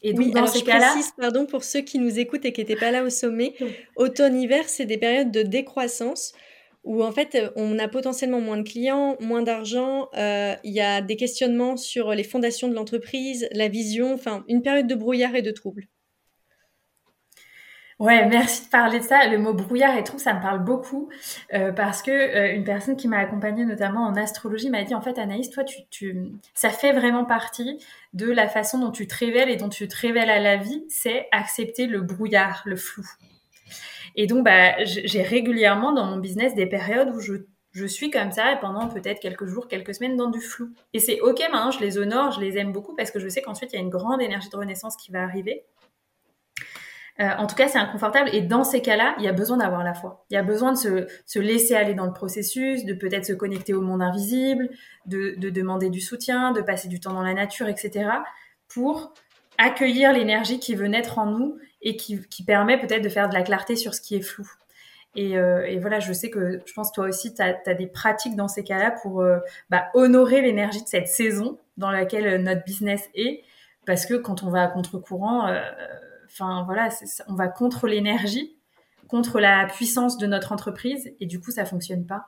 Et donc dans ces cas-là, précise, pardon pour ceux qui nous écoutent et qui n'étaient pas là au sommet, automne-hiver, c'est des périodes de décroissance où en fait on a potentiellement moins de clients, moins d'argent, euh, il y a des questionnements sur les fondations de l'entreprise, la vision, enfin une période de brouillard et de trouble. Ouais, merci de parler de ça. Le mot brouillard et tout, ça me parle beaucoup euh, parce que euh, une personne qui m'a accompagnée notamment en astrologie m'a dit en fait Anaïs, toi, tu, tu, ça fait vraiment partie de la façon dont tu te révèles et dont tu te révèles à la vie, c'est accepter le brouillard, le flou. Et donc, bah, j'ai régulièrement dans mon business des périodes où je je suis comme ça pendant peut-être quelques jours, quelques semaines dans du flou. Et c'est ok maintenant, je les honore, je les aime beaucoup parce que je sais qu'ensuite il y a une grande énergie de renaissance qui va arriver. Euh, en tout cas, c'est inconfortable. Et dans ces cas-là, il y a besoin d'avoir la foi. Il y a besoin de se, se, laisser aller dans le processus, de peut-être se connecter au monde invisible, de, de, demander du soutien, de passer du temps dans la nature, etc. pour accueillir l'énergie qui veut naître en nous et qui, permet peut-être de faire de la clarté sur ce qui est flou. Et, euh, voilà, je sais que je pense toi aussi, tu as, des pratiques dans ces cas-là pour euh, bah, honorer l'énergie de cette saison dans laquelle notre business est. Parce que quand on va à contre-courant, Enfin, voilà, on va contre l'énergie, contre la puissance de notre entreprise, et du coup, ça fonctionne pas.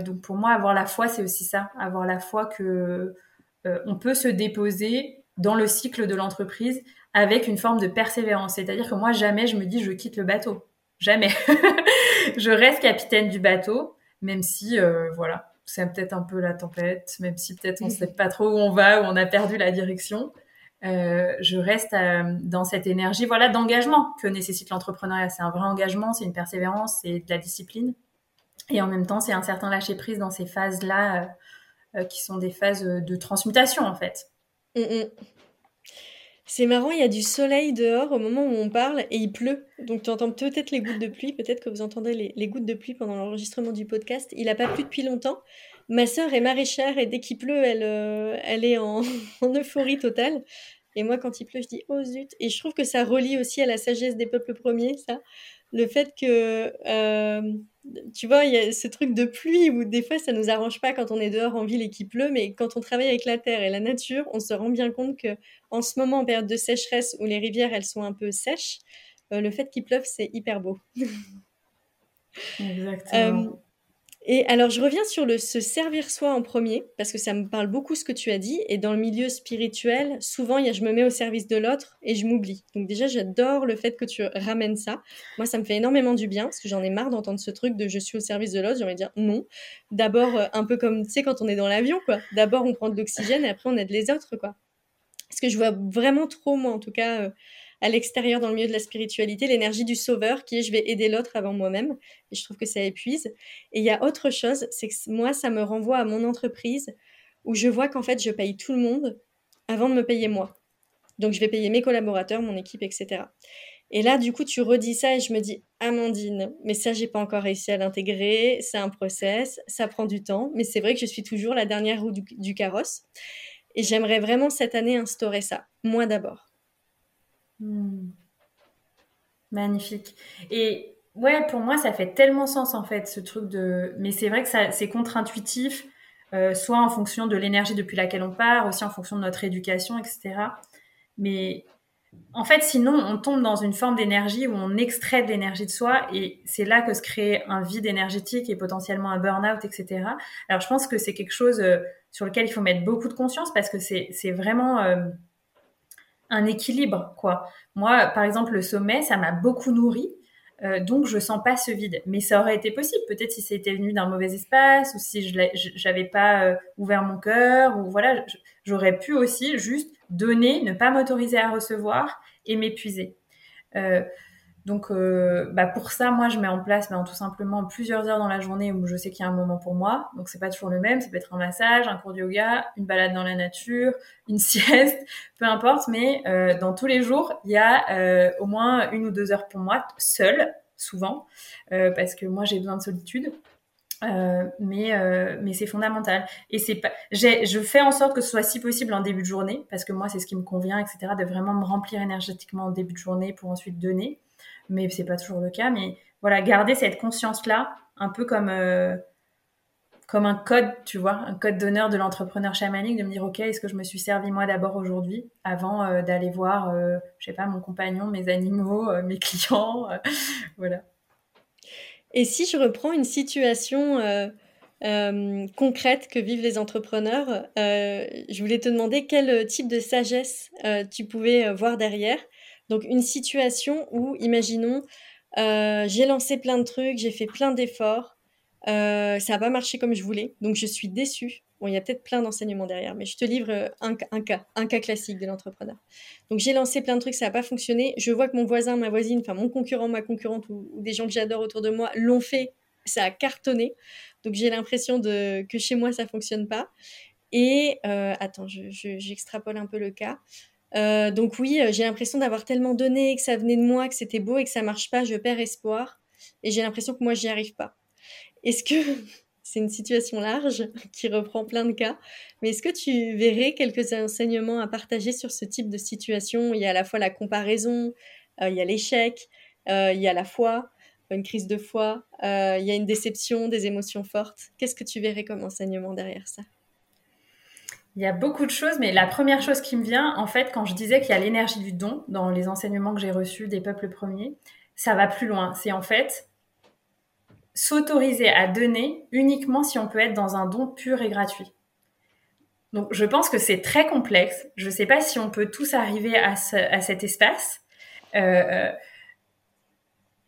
donc pour moi, avoir la foi, c'est aussi ça, avoir la foi que on peut se déposer dans le cycle de l'entreprise avec une forme de persévérance. C'est-à-dire que moi, jamais je me dis je quitte le bateau. Jamais. je reste capitaine du bateau, même si, euh, voilà, c'est peut-être un peu la tempête, même si peut-être on ne sait pas trop où on va, où on a perdu la direction. Euh, je reste euh, dans cette énergie, voilà, d'engagement que nécessite l'entrepreneuriat. C'est un vrai engagement, c'est une persévérance, c'est de la discipline. Et en même temps, c'est un certain lâcher prise dans ces phases-là, qui sont des phases de transmutation, en fait. Mm, mm. C'est marrant, il y a du soleil dehors au moment où on parle et il pleut. Donc tu entends peut-être les gouttes de pluie, peut-être que vous entendez les, gouttes de pluie pendant l'enregistrement du podcast. Il n'a pas plu depuis longtemps. Ma sœur est maraîchère et dès qu'il pleut, elle, euh, est en, euphorie totale. Et moi, quand il pleut, je dis oh zut. Et je trouve que ça relie aussi à la sagesse des peuples premiers, ça le fait que, euh, tu vois, il y a ce truc de pluie où des fois ça nous arrange pas quand on est dehors en ville et qu'il pleut, mais quand on travaille avec la terre et la nature, on se rend bien compte que en ce moment, en période de sécheresse où les rivières elles sont un peu sèches, euh, le fait qu'il pleuve c'est hyper beau. Exactement. Et alors, je reviens sur le se servir soi en premier, parce que ça me parle beaucoup ce que tu as dit. Et dans le milieu spirituel, souvent, il y a, je me mets au service de l'autre et je m'oublie. Donc déjà, j'adore le fait que tu ramènes ça. Moi, ça me fait énormément du bien, parce que j'en ai marre d'entendre ce truc de je suis au service de l'autre. J'ai envie de dire non. D'abord, euh, un peu comme, tu sais, quand on est dans l'avion, quoi. D'abord, on prend de l'oxygène et après, on aide les autres, quoi. Parce que je vois vraiment trop, moi, en tout cas... Euh, à l'extérieur dans le milieu de la spiritualité, l'énergie du sauveur qui est je vais aider l'autre avant moi-même. Et je trouve que ça épuise. Et il y a autre chose, c'est que moi, ça me renvoie à mon entreprise où je vois qu'en fait, je paye tout le monde avant de me payer moi. Donc, je vais payer mes collaborateurs, mon équipe, etc. Et là, du coup, tu redis ça et je me dis, Amandine, mais ça, j'ai pas encore réussi à l'intégrer. C'est un process, ça prend du temps. Mais c'est vrai que je suis toujours la dernière roue du, du carrosse. Et j'aimerais vraiment cette année instaurer ça. Moi d'abord. Hmm. Magnifique. Et ouais, pour moi, ça fait tellement sens en fait, ce truc de. Mais c'est vrai que c'est contre-intuitif, euh, soit en fonction de l'énergie depuis laquelle on part, aussi en fonction de notre éducation, etc. Mais en fait, sinon, on tombe dans une forme d'énergie où on extrait de l'énergie de soi et c'est là que se crée un vide énergétique et potentiellement un burn-out, etc. Alors, je pense que c'est quelque chose euh, sur lequel il faut mettre beaucoup de conscience parce que c'est vraiment. Euh, un équilibre, quoi. Moi, par exemple, le sommet, ça m'a beaucoup nourri. Euh, donc je sens pas ce vide, mais ça aurait été possible. Peut-être si c'était venu d'un mauvais espace ou si je j'avais pas euh, ouvert mon cœur ou voilà, j'aurais pu aussi juste donner, ne pas m'autoriser à recevoir et m'épuiser. Euh, donc, euh, bah pour ça, moi, je mets en place ben, tout simplement plusieurs heures dans la journée où je sais qu'il y a un moment pour moi. Donc, c'est pas toujours le même. Ça peut être un massage, un cours de yoga, une balade dans la nature, une sieste, peu importe. Mais euh, dans tous les jours, il y a euh, au moins une ou deux heures pour moi, seule, souvent, parce que moi, j'ai besoin de solitude. mais mais c'est fondamental et c'est pas je fais en sorte que ce soit si possible en début de journée parce que moi c'est ce qui me convient etc de vraiment me remplir énergétiquement en début de journée pour ensuite donner mais c'est pas toujours le cas. Mais voilà, garder cette conscience-là, un peu comme, euh, comme un code, tu vois, un code d'honneur de l'entrepreneur chamanique, de me dire, OK, est-ce que je me suis servi moi d'abord aujourd'hui, avant euh, d'aller voir, euh, je sais pas, mon compagnon, mes animaux, mes clients, voilà. Et si je reprends une situation concrète que vivent les entrepreneurs, je voulais te demander quel type de sagesse tu pouvais voir derrière donc une situation où, imaginons, euh, j'ai lancé plein de trucs, j'ai fait plein d'efforts, euh, ça n'a pas marché comme je voulais, donc je suis déçue. Bon, il y a peut-être plein d'enseignements derrière, mais je te livre euh, un, cas, un cas classique de l'entrepreneur. Donc j'ai lancé plein de trucs, ça n'a pas fonctionné. Je vois que mon voisin, ma voisine, enfin mon concurrent, ma concurrente ou, des gens que j'adore autour de moi l'ont fait, ça a cartonné. Donc j'ai l'impression de que chez moi ça fonctionne pas. Et attends, j'extrapole un peu le cas. Euh, donc oui, euh, j'ai l'impression d'avoir tellement donné, que ça venait de moi, que c'était beau et que ça marche pas, je perds espoir. Et j'ai l'impression que moi, j'y arrive pas. Est-ce que c'est une situation large qui reprend plein de cas, mais est-ce que tu verrais quelques enseignements à partager sur ce type de situation? Il y a à la fois la comparaison, euh, il y a l'échec, il y a la foi, une crise de foi, il y a une déception, des émotions fortes. Qu'est-ce que tu verrais comme enseignement derrière ça? Il y a beaucoup de choses, mais la première chose qui me vient, en fait, quand je disais qu'il y a l'énergie du don dans les enseignements que j'ai reçus des peuples premiers, ça va plus loin. C'est en fait s'autoriser à donner uniquement si on peut être dans un don pur et gratuit. Donc, je pense que c'est très complexe. Je ne sais pas si on peut tous arriver à, cet espace. Euh,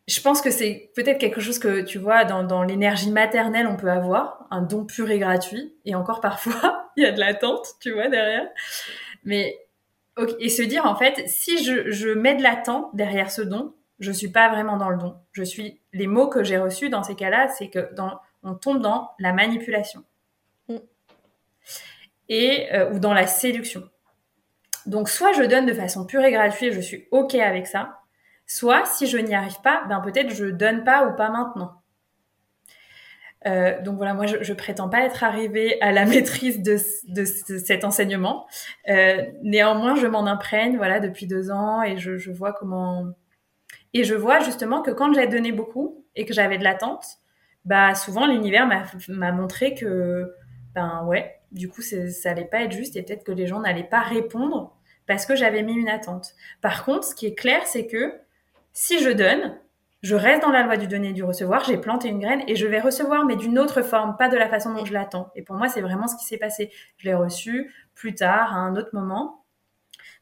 je pense que c'est peut-être quelque chose que tu vois dans, l'énergie maternelle, on peut avoir un don pur et gratuit. Et encore parfois, il y a de l'attente, tu vois, derrière. Mais et se dire en fait, si je, mets de l'attente derrière ce don, je suis pas vraiment dans le don. Je suis les mots que j'ai reçus dans ces cas-là, c'est que dans, on tombe dans la manipulation mm. et euh, ou dans la séduction. Donc soit je donne de façon pure et gratuite, je suis ok avec ça, Soit, si je n'y arrive pas, ben peut-être je donne pas ou pas maintenant. Euh, donc voilà, moi je, prétends pas être arrivée à la maîtrise de, de, cet enseignement. Euh, néanmoins, je m'en imprègne, voilà, depuis deux ans et je, je, vois comment. Et je vois justement que quand j'ai donné beaucoup et que j'avais de l'attente, bah souvent l'univers m'a montré que ben ouais, du coup ça allait pas être juste et peut-être que les gens n'allaient pas répondre parce que j'avais mis une attente. Par contre, ce qui est clair, c'est que si je donne, je reste dans la loi du donner et du recevoir, j'ai planté une graine et je vais recevoir, mais d'une autre forme, pas de la façon dont je l'attends. Et pour moi, c'est vraiment ce qui s'est passé. Je l'ai reçu plus tard, à un autre moment.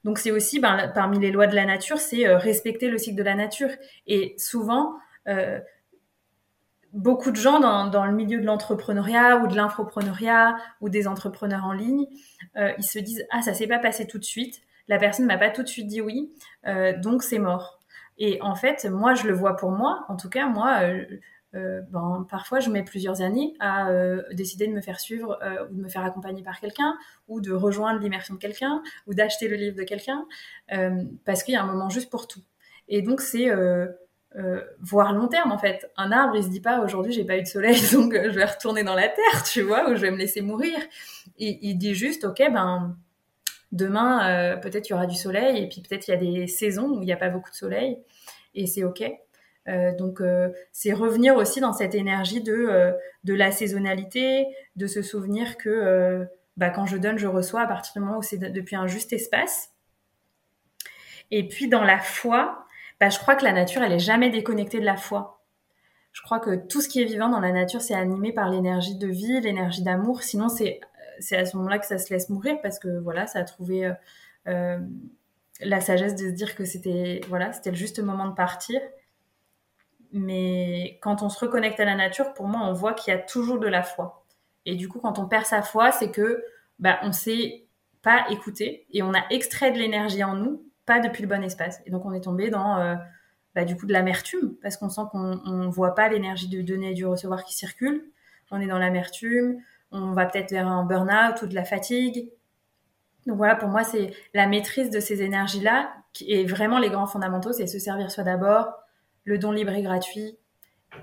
Donc c'est aussi, ben, parmi les lois de la nature, c'est euh, respecter le cycle de la nature. Et souvent, euh, beaucoup de gens dans, le milieu de l'entrepreneuriat ou de l'infoprenariat ou des entrepreneurs en ligne, euh, ils se disent ah ça s'est pas passé tout de suite, la personne m'a pas tout de suite dit oui, donc c'est mort. Et en fait, moi, je le vois pour moi. En tout cas, moi, euh, euh, ben, parfois, je mets plusieurs années à euh, décider de me faire suivre ou de me faire accompagner par quelqu'un, ou de rejoindre l'immersion de quelqu'un, ou d'acheter le livre de quelqu'un, parce qu'il y a un moment juste pour tout. Et donc, c'est voir long terme, en fait. Un arbre, il se dit pas aujourd'hui, j'ai pas eu de soleil, donc je vais retourner dans la terre, tu vois, ou je vais me laisser mourir. Il dit juste, ok, ben Demain, euh, peut-être il y aura du soleil et puis peut-être il y a des saisons où il n'y a pas beaucoup de soleil et c'est ok. Euh, donc euh, c'est revenir aussi dans cette énergie de de la saisonnalité, de se souvenir que bah, quand je donne, je reçois à partir du moment où c'est depuis un juste espace. Et puis dans la foi, bah, je crois que la nature, elle est jamais déconnectée de la foi. Je crois que tout ce qui est vivant dans la nature, c'est animé par l'énergie de vie, l'énergie d'amour. Sinon, c'est c'est à ce moment-là que ça se laisse mourir parce que voilà, ça a trouvé euh, euh, la sagesse de se dire que c'était voilà, c'était le juste moment de partir. Mais quand on se reconnecte à la nature, pour moi, on voit qu'il y a toujours de la foi. Et du coup, quand on perd sa foi, c'est que bah, on s'est pas écouté et on a extrait de l'énergie en nous, pas depuis le bon espace. Et donc, on est tombé dans euh, bah, du coup de l'amertume parce qu'on sent qu'on ne voit pas l'énergie du donner et du recevoir qui circule. On est dans l'amertume, on va peut-être vers un burn-out ou de la fatigue. Donc voilà, pour moi, c'est la maîtrise de ces énergies-là qui est vraiment les grands fondamentaux, c'est se servir soi d'abord, le don libre et gratuit,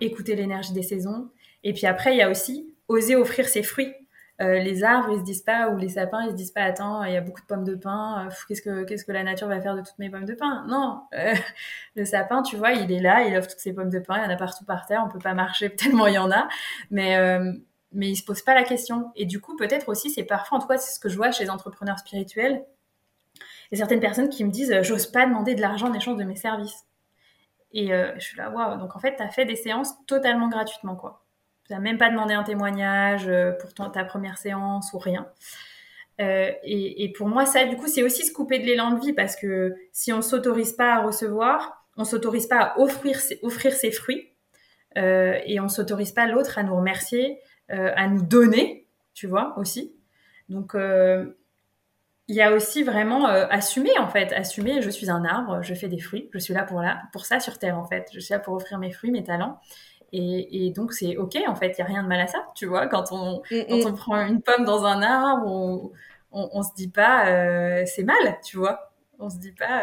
écouter l'énergie des saisons. Et puis après, il y a aussi oser offrir ses fruits. Euh, les arbres, ils se disent pas, ou les sapins, ils se disent pas, attends, il y a beaucoup de pommes de pin, euh, qu'est-ce que que la nature va faire de toutes mes pommes de pin? Non, euh, le sapin, tu vois, il est là, il offre toutes ses pommes de pin, il y en a partout par terre, on peut pas marcher tellement il y en a, mais mais ils se posent pas la question. Et du coup, peut-être aussi, c'est parfois, en tout cas, c'est ce que je vois chez les entrepreneurs spirituels. A certaines personnes qui me disent, euh, j'ose pas demander de l'argent en échange de mes services. Et euh, je suis là, waouh. Donc en fait, tu as fait des séances totalement gratuitement, quoi. Tu n'as même pas demandé un témoignage euh, pour ta première séance ou rien. et, pour moi, ça, du coup, c'est aussi se couper de l'élan de vie parce que si on s'autorise pas à recevoir, on s'autorise pas à offrir, offrir ses fruits et on s'autorise pas l'autre à nous remercier, à nous donner, tu vois, aussi. Donc, euh, il y a aussi vraiment euh, assumer, en fait. Assumer, je suis un arbre, je fais des fruits, je suis là pour, là, pour ça sur Terre, en fait. Je suis là pour offrir mes fruits, mes talents. Et, donc, c'est OK, en fait, il n'y a rien de mal à ça, tu vois. Quand on, mm, mm. quand on prend une pomme dans un arbre, on, on, on se dit pas c'est mal, tu vois. On se dit pas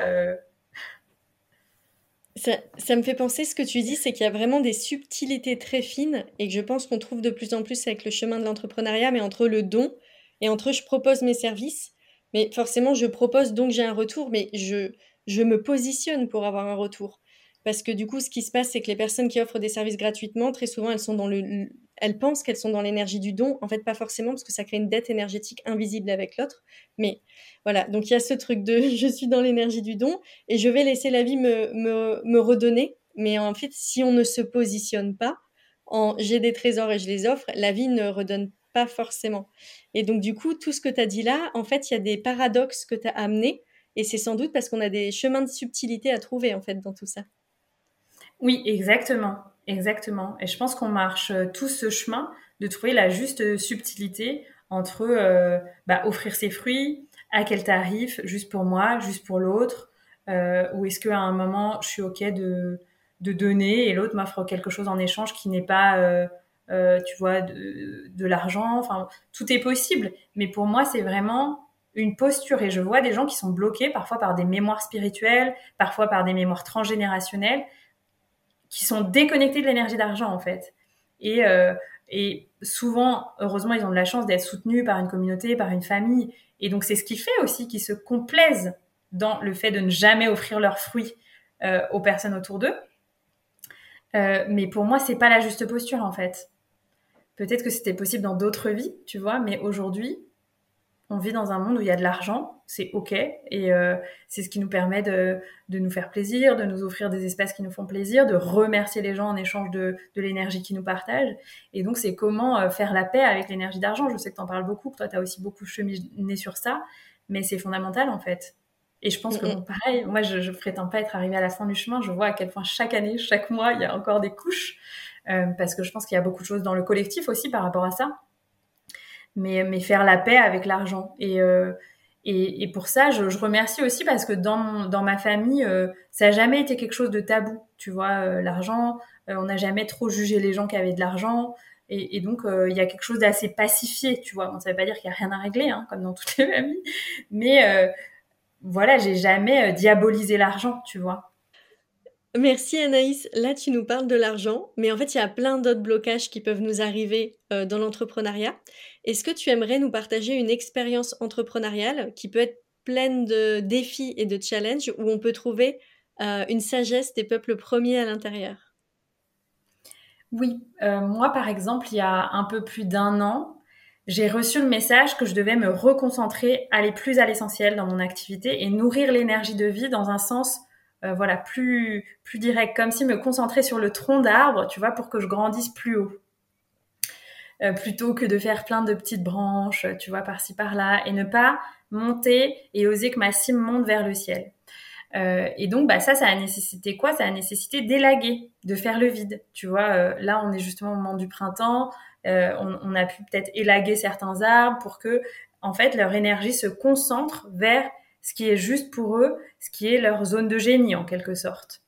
ça, me fait penser, ce que tu dis, c'est qu'il y a vraiment des subtilités très fines et que je pense qu'on trouve de plus en plus avec le chemin de l'entrepreneuriat, mais entre le don et entre je propose mes services. Mais forcément, je propose donc j'ai un retour, mais je, je me positionne pour avoir un retour. Parce que du coup, ce qui se passe, c'est que les personnes qui offrent des services gratuitement, très souvent, elles sont dans le, elles pensent qu'elles sont dans l'énergie du don. En fait, pas forcément, parce que ça crée une dette énergétique invisible avec l'autre. Mais voilà, donc il y a ce truc de je suis dans l'énergie du don et je vais laisser la vie me, me, me redonner. Mais en fait, si on ne se positionne pas, en j'ai des trésors et je les offre, la vie ne redonne pas forcément. Et donc, du coup, tout ce que tu as dit là, en fait, il y a des paradoxes que tu as amenés. Et c'est sans doute parce qu'on a des chemins de subtilité à trouver, en fait, dans tout ça. Oui, exactement. Exactement. Et je pense qu'on marche euh, tout ce chemin de trouver la juste subtilité entre euh, bah, offrir ses fruits, à quel tarif, juste pour moi, juste pour l'autre, euh, ou est-ce qu'à un moment, je suis OK de, de donner et l'autre m'offre quelque chose en échange qui n'est pas, tu vois, de, de l'argent. Enfin, tout est possible. Mais pour moi, c'est vraiment une posture. Et je vois des gens qui sont bloqués parfois par des mémoires spirituelles, parfois par des mémoires transgénérationnelles, qui sont déconnectés de l'énergie d'argent, en fait. Et, euh, et souvent, heureusement, ils ont de la chance d'être soutenus par une communauté, par une famille. Et donc, c'est ce qui fait aussi qu'ils se complaisent dans le fait de ne jamais offrir leurs fruits euh, aux personnes autour d'eux. Euh, mais pour moi, c'est pas la juste posture en fait. Peut-être que c'était possible dans d'autres vies, tu vois, mais aujourd'hui, on vit dans un monde où il y a de l'argent, c'est ok, et euh, c'est ce qui nous permet de, de, nous faire plaisir, de nous offrir des espaces qui nous font plaisir, de remercier les gens en échange de, de l'énergie qu'ils nous partagent. Et donc, c'est comment euh, faire la paix avec l'énergie d'argent. Je sais que tu en parles beaucoup, que toi, tu as aussi beaucoup cheminé sur ça, mais c'est fondamental en fait. Et je pense que bon, pareil, moi je, je prétends pas être arrivée à la fin du chemin. Je vois à quel point chaque année, chaque mois, il y a encore des couches, euh, parce que je pense qu'il y a beaucoup de choses dans le collectif aussi par rapport à ça. Mais, mais faire la paix avec l'argent. Et, euh, et, et, pour ça, je, je, remercie aussi parce que dans, mon, dans ma famille, euh, ça n'a jamais été quelque chose de tabou. Tu vois, euh, l'argent, euh, on n'a jamais trop jugé les gens qui avaient de l'argent. Et, et, donc, euh, il y a quelque chose d'assez pacifié, tu vois. Bon, ça ne veut pas dire qu'il n'y a rien à régler, hein, comme dans toutes les familles. Mais voilà, j'ai jamais euh, diabolisé l'argent, tu vois. Merci Anaïs. Là, tu nous parles de l'argent, mais en fait, il y a plein d'autres blocages qui peuvent nous arriver euh, dans l'entrepreneuriat. Est-ce que tu aimerais nous partager une expérience entrepreneuriale qui peut être pleine de défis et de challenges où on peut trouver euh, une sagesse des peuples premiers à l'intérieur? Oui, euh, moi par exemple, il y a un peu plus d'un an, j'ai reçu le message que je devais me reconcentrer, aller plus à l'essentiel dans mon activité et nourrir l'énergie de vie dans un sens euh, voilà plus plus direct, comme si me concentrer sur le tronc d'arbre, tu vois, pour que je grandisse plus haut. Euh, plutôt que de faire plein de petites branches, tu vois, par-ci par-là, et ne pas monter et oser que ma cime monte vers le ciel. Euh, et donc, bah, ça, ça a nécessité quoi? Ça a nécessité d'élaguer, de faire le vide. Tu vois, euh, là, on est justement au moment du printemps. Euh, on, on, a pu peut-être élaguer certains arbres pour que, en fait, leur énergie se concentre vers ce qui est juste pour eux, ce qui est leur zone de génie en quelque sorte.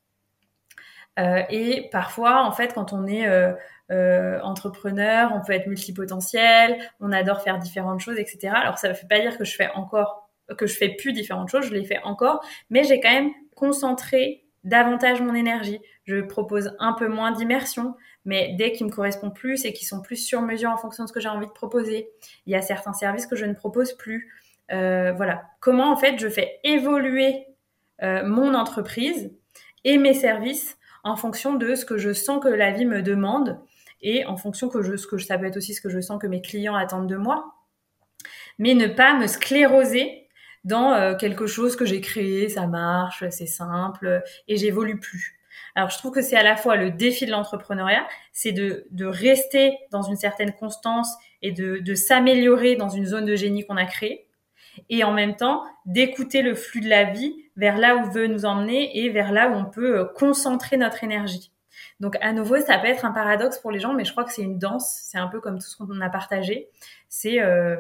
Euh, et parfois, en fait, quand on est euh, euh, entrepreneur, on peut être multipotentiel, on adore faire différentes choses, etc. Alors ça ne veut pas dire que je fais encore, que je fais plus différentes choses, je les fais encore, mais j'ai quand même concentré davantage mon énergie. Je propose un peu moins d'immersion, mais dès qu'ils me correspondent plus et qui sont plus sur mesure en fonction de ce que j'ai envie de proposer, il y a certains services que je ne propose plus. Voilà, comment en fait je fais évoluer mon entreprise et mes services en fonction de ce que je sens que la vie me demande et en fonction que je, ce que ça peut être aussi ce que je sens que mes clients attendent de moi, mais ne pas me scléroser dans euh, quelque chose que j'ai créé, ça marche, c'est simple et j'évolue plus. Alors je trouve que c'est à la fois le défi de l'entrepreneuriat, c'est de, de, rester dans une certaine constance et de, de s'améliorer dans une zone de génie qu'on a créée, et en même temps d'écouter le flux de la vie vers là où veut nous emmener et vers là où on peut euh, concentrer notre énergie. Donc à nouveau, ça peut être un paradoxe pour les gens, mais je crois que c'est une danse. C'est un peu comme tout ce qu'on a partagé. C'est euh,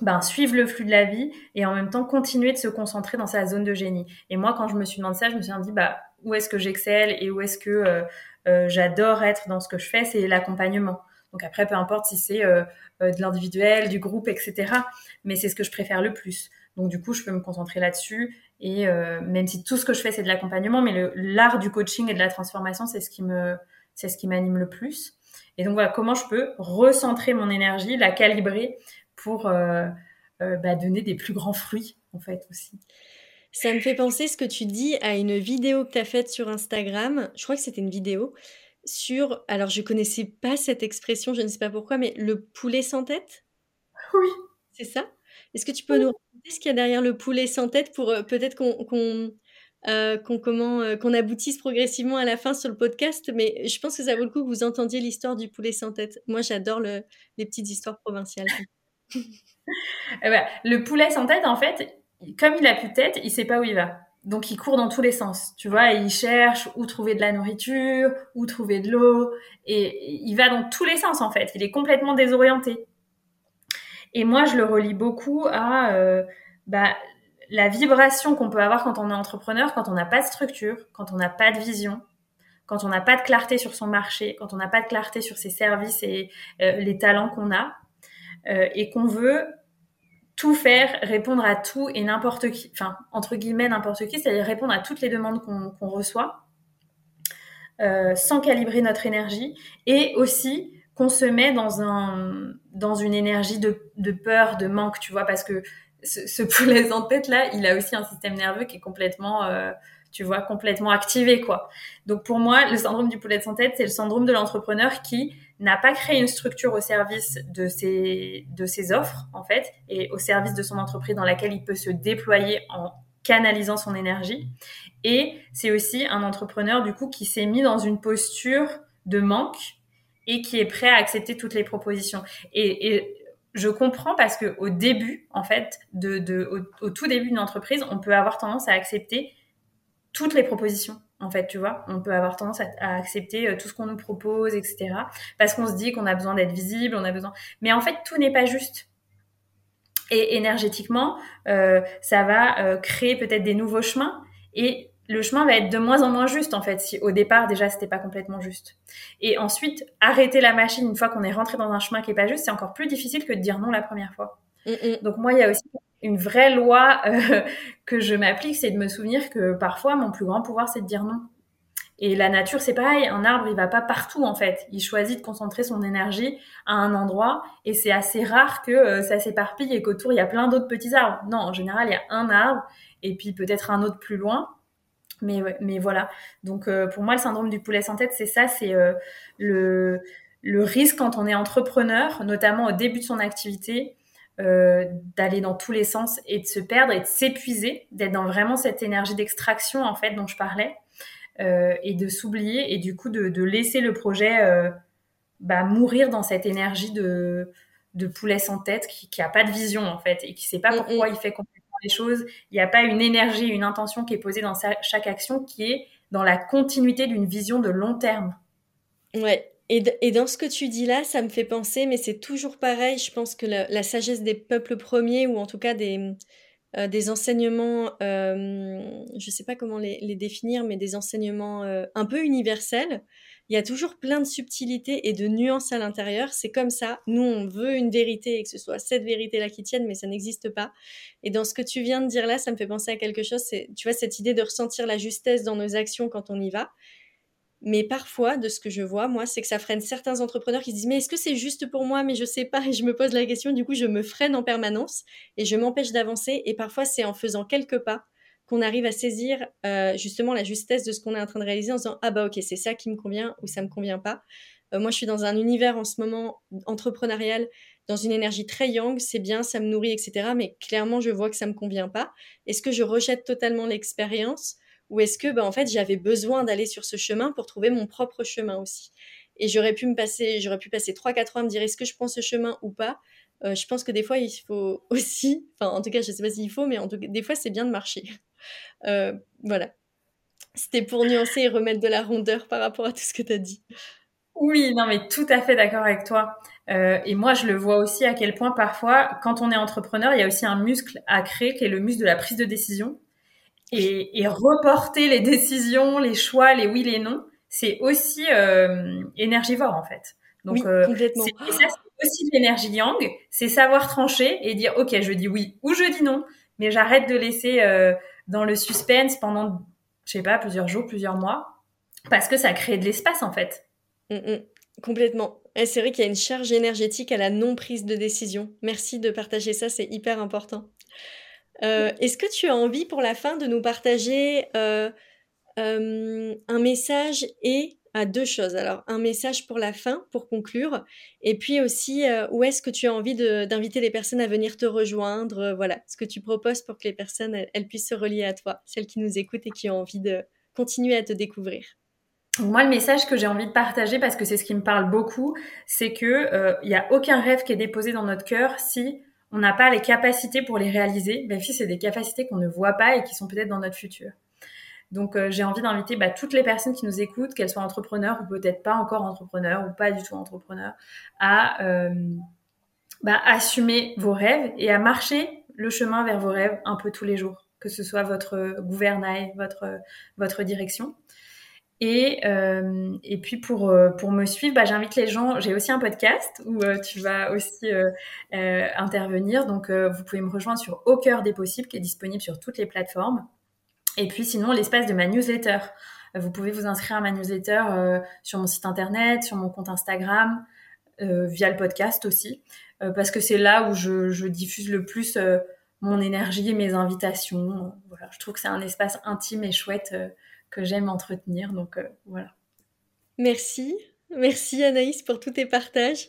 ben, suivre le flux de la vie et en même temps continuer de se concentrer dans sa zone de génie. Et moi, quand je me suis demandé ça, je me suis dit bah où est-ce que j'excelle et où est-ce que euh, j'adore être dans ce que je fais, c'est l'accompagnement. Donc après, peu importe si c'est euh, de l'individuel, du groupe, etc. Mais c'est ce que je préfère le plus. Donc du coup, je peux me concentrer là-dessus. Et euh, même si tout ce que je fais, c'est de l'accompagnement, mais l'art du coaching et de la transformation, c'est ce qui m'anime le plus. Et donc voilà, comment je peux recentrer mon énergie, la calibrer pour euh, euh, bah, donner des plus grands fruits, en fait, aussi. Ça me fait penser ce que tu dis à une vidéo que tu as faite sur Instagram. Je crois que c'était une vidéo sur. Alors, je connaissais pas cette expression, je ne sais pas pourquoi, mais le poulet sans tête? Oui. C'est ça? Est-ce que tu peux oui. nous raconter ce qu'il y a derrière le poulet sans tête pour euh, peut-être qu'on qu qu'on comment qu'on aboutisse progressivement à la fin sur le podcast, mais je pense que ça vaut le coup que vous entendiez l'histoire du poulet sans tête. Moi, j'adore le, les petites histoires provinciales. Eh ben, le poulet sans tête, en fait, comme il a plus de tête, il sait pas où il va. Donc il court dans tous les sens, tu vois, il cherche où trouver de la nourriture, où trouver de l'eau, et il va dans tous les sens en fait. Il est complètement désorienté. Et moi, je le relie beaucoup à euh, bah, la vibration qu'on peut avoir quand on est entrepreneur, quand on n'a pas de structure, quand on n'a pas de vision, quand on n'a pas de clarté sur son marché, quand on n'a pas de clarté sur ses services et euh, les talents qu'on a, euh, et qu'on veut tout faire, répondre à tout et n'importe qui, enfin, entre guillemets, n'importe qui, c'est-à-dire répondre à toutes les demandes qu'on reçoit, euh, sans calibrer notre énergie, et aussi qu'on se met dans, un, dans une énergie de, de peur, de manque, tu vois, parce que ce, poulet en tête là, il a aussi un système nerveux qui est complètement, euh, tu vois, complètement activé, quoi. Donc pour moi, le syndrome du poulet sans tête, c'est le syndrome de l'entrepreneur qui n'a pas créé une structure au service de ses, de ses offres, en fait, et au service de son entreprise dans laquelle il peut se déployer en canalisant son énergie. Et c'est aussi un entrepreneur, du coup, qui s'est mis dans une posture de manque et qui est prêt à accepter toutes les propositions. Et, je comprends parce que au début, en fait, de, de au, tout début d'une entreprise, on peut avoir tendance à accepter toutes les propositions en fait, tu vois. On peut avoir tendance à, accepter euh, tout ce qu'on nous propose, etc. Parce qu'on se dit qu'on a besoin d'être visible, on a besoin. Mais en fait, tout n'est pas juste. Et énergétiquement, euh, ça va euh, créer peut-être des nouveaux chemins. Et le chemin va être de moins en moins juste, en fait, si au départ, déjà, c'était pas complètement juste. Et ensuite, arrêter la machine une fois qu'on est rentré dans un chemin qui est pas juste, c'est encore plus difficile que de dire non la première fois. Mm, mm. Donc moi, il y a aussi une vraie loi euh, que je m'applique, c'est de me souvenir que parfois mon plus grand pouvoir, c'est de dire non. Et la nature, c'est pareil. Un arbre, il va pas partout en fait. Il choisit de concentrer son énergie à un endroit, et c'est assez rare que euh, ça s'éparpille et qu'autour il y a plein d'autres petits arbres. Non, en général, il y a un arbre et puis peut-être un autre plus loin. Mais, mais voilà. Donc euh, pour moi, le syndrome du poulet sans tête, c'est ça, c'est le, le risque quand on est entrepreneur, notamment au début de son activité, euh, d'aller dans tous les sens et de se perdre et de s'épuiser, d'être dans vraiment cette énergie d'extraction en fait dont je parlais euh, et de s'oublier et du coup de, de laisser le projet euh, bah, mourir dans cette énergie de, de poulet sans tête qui, qui a pas de vision en fait et qui sait pas mm, pourquoi mm. il fait complètement les choses. Il n'y a pas une énergie, une intention qui est posée dans sa, chaque action qui est dans la continuité d'une vision de long terme. Ouais, et, dans ce que tu dis là, ça me fait penser, mais c'est toujours pareil, je pense que la, sagesse des peuples premiers, ou en tout cas des, euh, des enseignements, euh, je ne sais pas comment les, définir, mais des enseignements euh, un peu universels, il y a toujours plein de subtilités et de nuances à l'intérieur. C'est comme ça. Nous, on veut une vérité et que ce soit cette vérité-là qui tienne, mais ça n'existe pas. Et dans ce que tu viens de dire là, ça me fait penser à quelque chose. C'est, tu vois, cette idée de ressentir la justesse dans nos actions quand on y va. Mais parfois, de ce que je vois, moi, c'est que ça freine certains entrepreneurs qui se disent Mais est-ce que c'est juste pour moi? Mais je sais pas. Et je me pose la question. Du coup, je me freine en permanence et je m'empêche d'avancer. Et parfois, c'est en faisant quelques pas qu'on arrive à saisir euh, justement la justesse de ce qu'on est en train de réaliser en se disant Ah bah ok, c'est ça qui me convient ou ça me convient pas. Euh, moi, je suis dans un univers en ce moment entrepreneurial, dans une énergie très yang, c'est bien, ça me nourrit, etc. Mais clairement, je vois que ça me convient pas. Est-ce que je rejette totalement l'expérience? Ou est-ce que ben, en fait j'avais besoin d'aller sur ce chemin pour trouver mon propre chemin aussi? Et j'aurais pu me passer j'aurais pu passer 3 4 ans à me dire est-ce que je prends ce chemin ou pas? Euh, je pense que des fois il faut aussi enfin en tout cas je sais pas s'il faut mais en tout cas des fois c'est bien de marcher. Euh, voilà. C'était pour nuancer et remettre de la rondeur par rapport à tout ce que tu as dit. Oui, non, mais tout à fait d'accord avec toi. Euh, et moi, je le vois aussi à quel point parfois, quand on est entrepreneur, il y a aussi un muscle à créer qui est le muscle de la prise de décision et, reporter les décisions, les choix, les oui, les non, c'est aussi euh, énergivore en fait. Donc, oui, euh, complètement. ça, c'est aussi de l'énergie yang, c'est savoir trancher et dire ok, je dis oui ou je dis non, mais j'arrête de laisser euh, dans le suspense pendant, je sais pas, plusieurs jours, plusieurs mois, parce que ça crée de l'espace en fait. Mm, mm. complètement. Et c'est vrai qu'il y a une charge énergétique à la non prise de décision. Merci de partager ça, c'est hyper important. Euh, est-ce que tu as envie pour la fin de nous partager euh, euh, un message et à deux choses. Alors, un message pour la fin, pour conclure, et puis aussi, euh, où est-ce que tu as envie d'inviter les personnes à venir te rejoindre euh, Voilà, ce que tu proposes pour que les personnes, elles, puissent se relier à toi, celles qui nous écoutent et qui ont envie de continuer à te découvrir. Moi, le message que j'ai envie de partager, parce que c'est ce qui me parle beaucoup, c'est que il n'y a aucun rêve qui est déposé dans notre cœur si on n'a pas les capacités pour les réaliser. Ben, c'est des capacités qu'on ne voit pas et qui sont peut-être dans notre futur. Donc, euh, j'ai envie d'inviter bah, toutes les personnes qui nous écoutent, qu'elles soient entrepreneurs ou peut-être pas encore entrepreneurs ou pas du tout entrepreneurs, à euh, bah, assumer vos rêves et à marcher le chemin vers vos rêves un peu tous les jours, que ce soit votre gouvernail, votre, votre direction. Et, euh, et puis pour, euh, pour me suivre, bah, j'invite les gens. J'ai aussi un podcast où euh, tu vas aussi intervenir. Donc vous pouvez me rejoindre sur Au cœur des possibles, qui est disponible sur toutes les plateformes. Et puis sinon, l'espace de ma newsletter. Vous pouvez vous inscrire à ma newsletter sur mon site internet, sur mon compte Instagram, via le podcast aussi, parce que c'est là où je, je, diffuse le plus mon énergie et mes invitations. Voilà, je trouve que c'est un espace intime et chouette que j'aime entretenir. Donc euh, voilà. Merci. Merci Anaïs pour tous tes partages.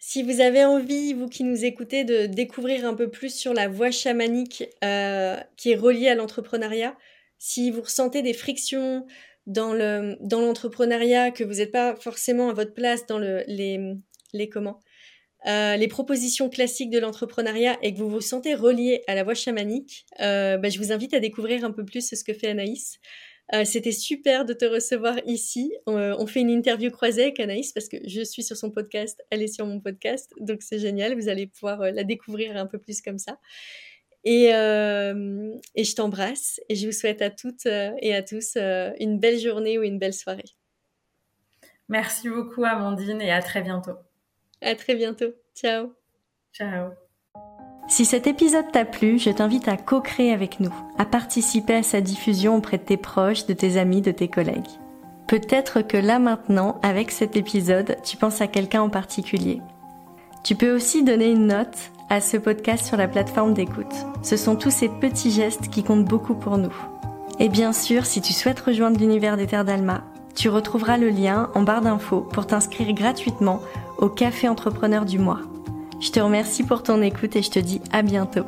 Si vous avez envie, vous qui nous écoutez, de découvrir un peu plus sur la voie chamanique euh, qui est reliée à l'entrepreneuriat, si vous ressentez des frictions dans le dans l'entrepreneuriat, que vous n'êtes pas forcément à votre place dans le, les, les comment euh, les propositions classiques de l'entrepreneuriat et que vous vous sentez relié à la voie chamanique, bah, je vous invite à découvrir un peu plus ce que fait Anaïs. Euh, c'était super de te recevoir ici. Euh, on fait une interview croisée avec Anaïs parce que je suis sur son podcast, elle est sur mon podcast, donc c'est génial. Vous allez pouvoir euh, la découvrir un peu plus comme ça. Et, et je t'embrasse et je vous souhaite à toutes et à tous une belle journée ou une belle soirée. Merci beaucoup Amandine et à très bientôt. À très bientôt. Ciao. Ciao. Si cet épisode t'a plu, je t'invite à co-créer avec nous, à participer à sa diffusion auprès de tes proches, de tes amis, de tes collègues. Peut-être que là maintenant, avec cet épisode, tu penses à quelqu'un en particulier. Tu peux aussi donner une note à ce podcast sur la plateforme d'écoute. Ce sont tous ces petits gestes qui comptent beaucoup pour nous. Et bien sûr, si tu souhaites rejoindre l'univers des Terres d'Alma, tu retrouveras le lien en barre d'infos pour t'inscrire gratuitement au Café Entrepreneur du mois. Je te remercie pour ton écoute et je te dis à bientôt.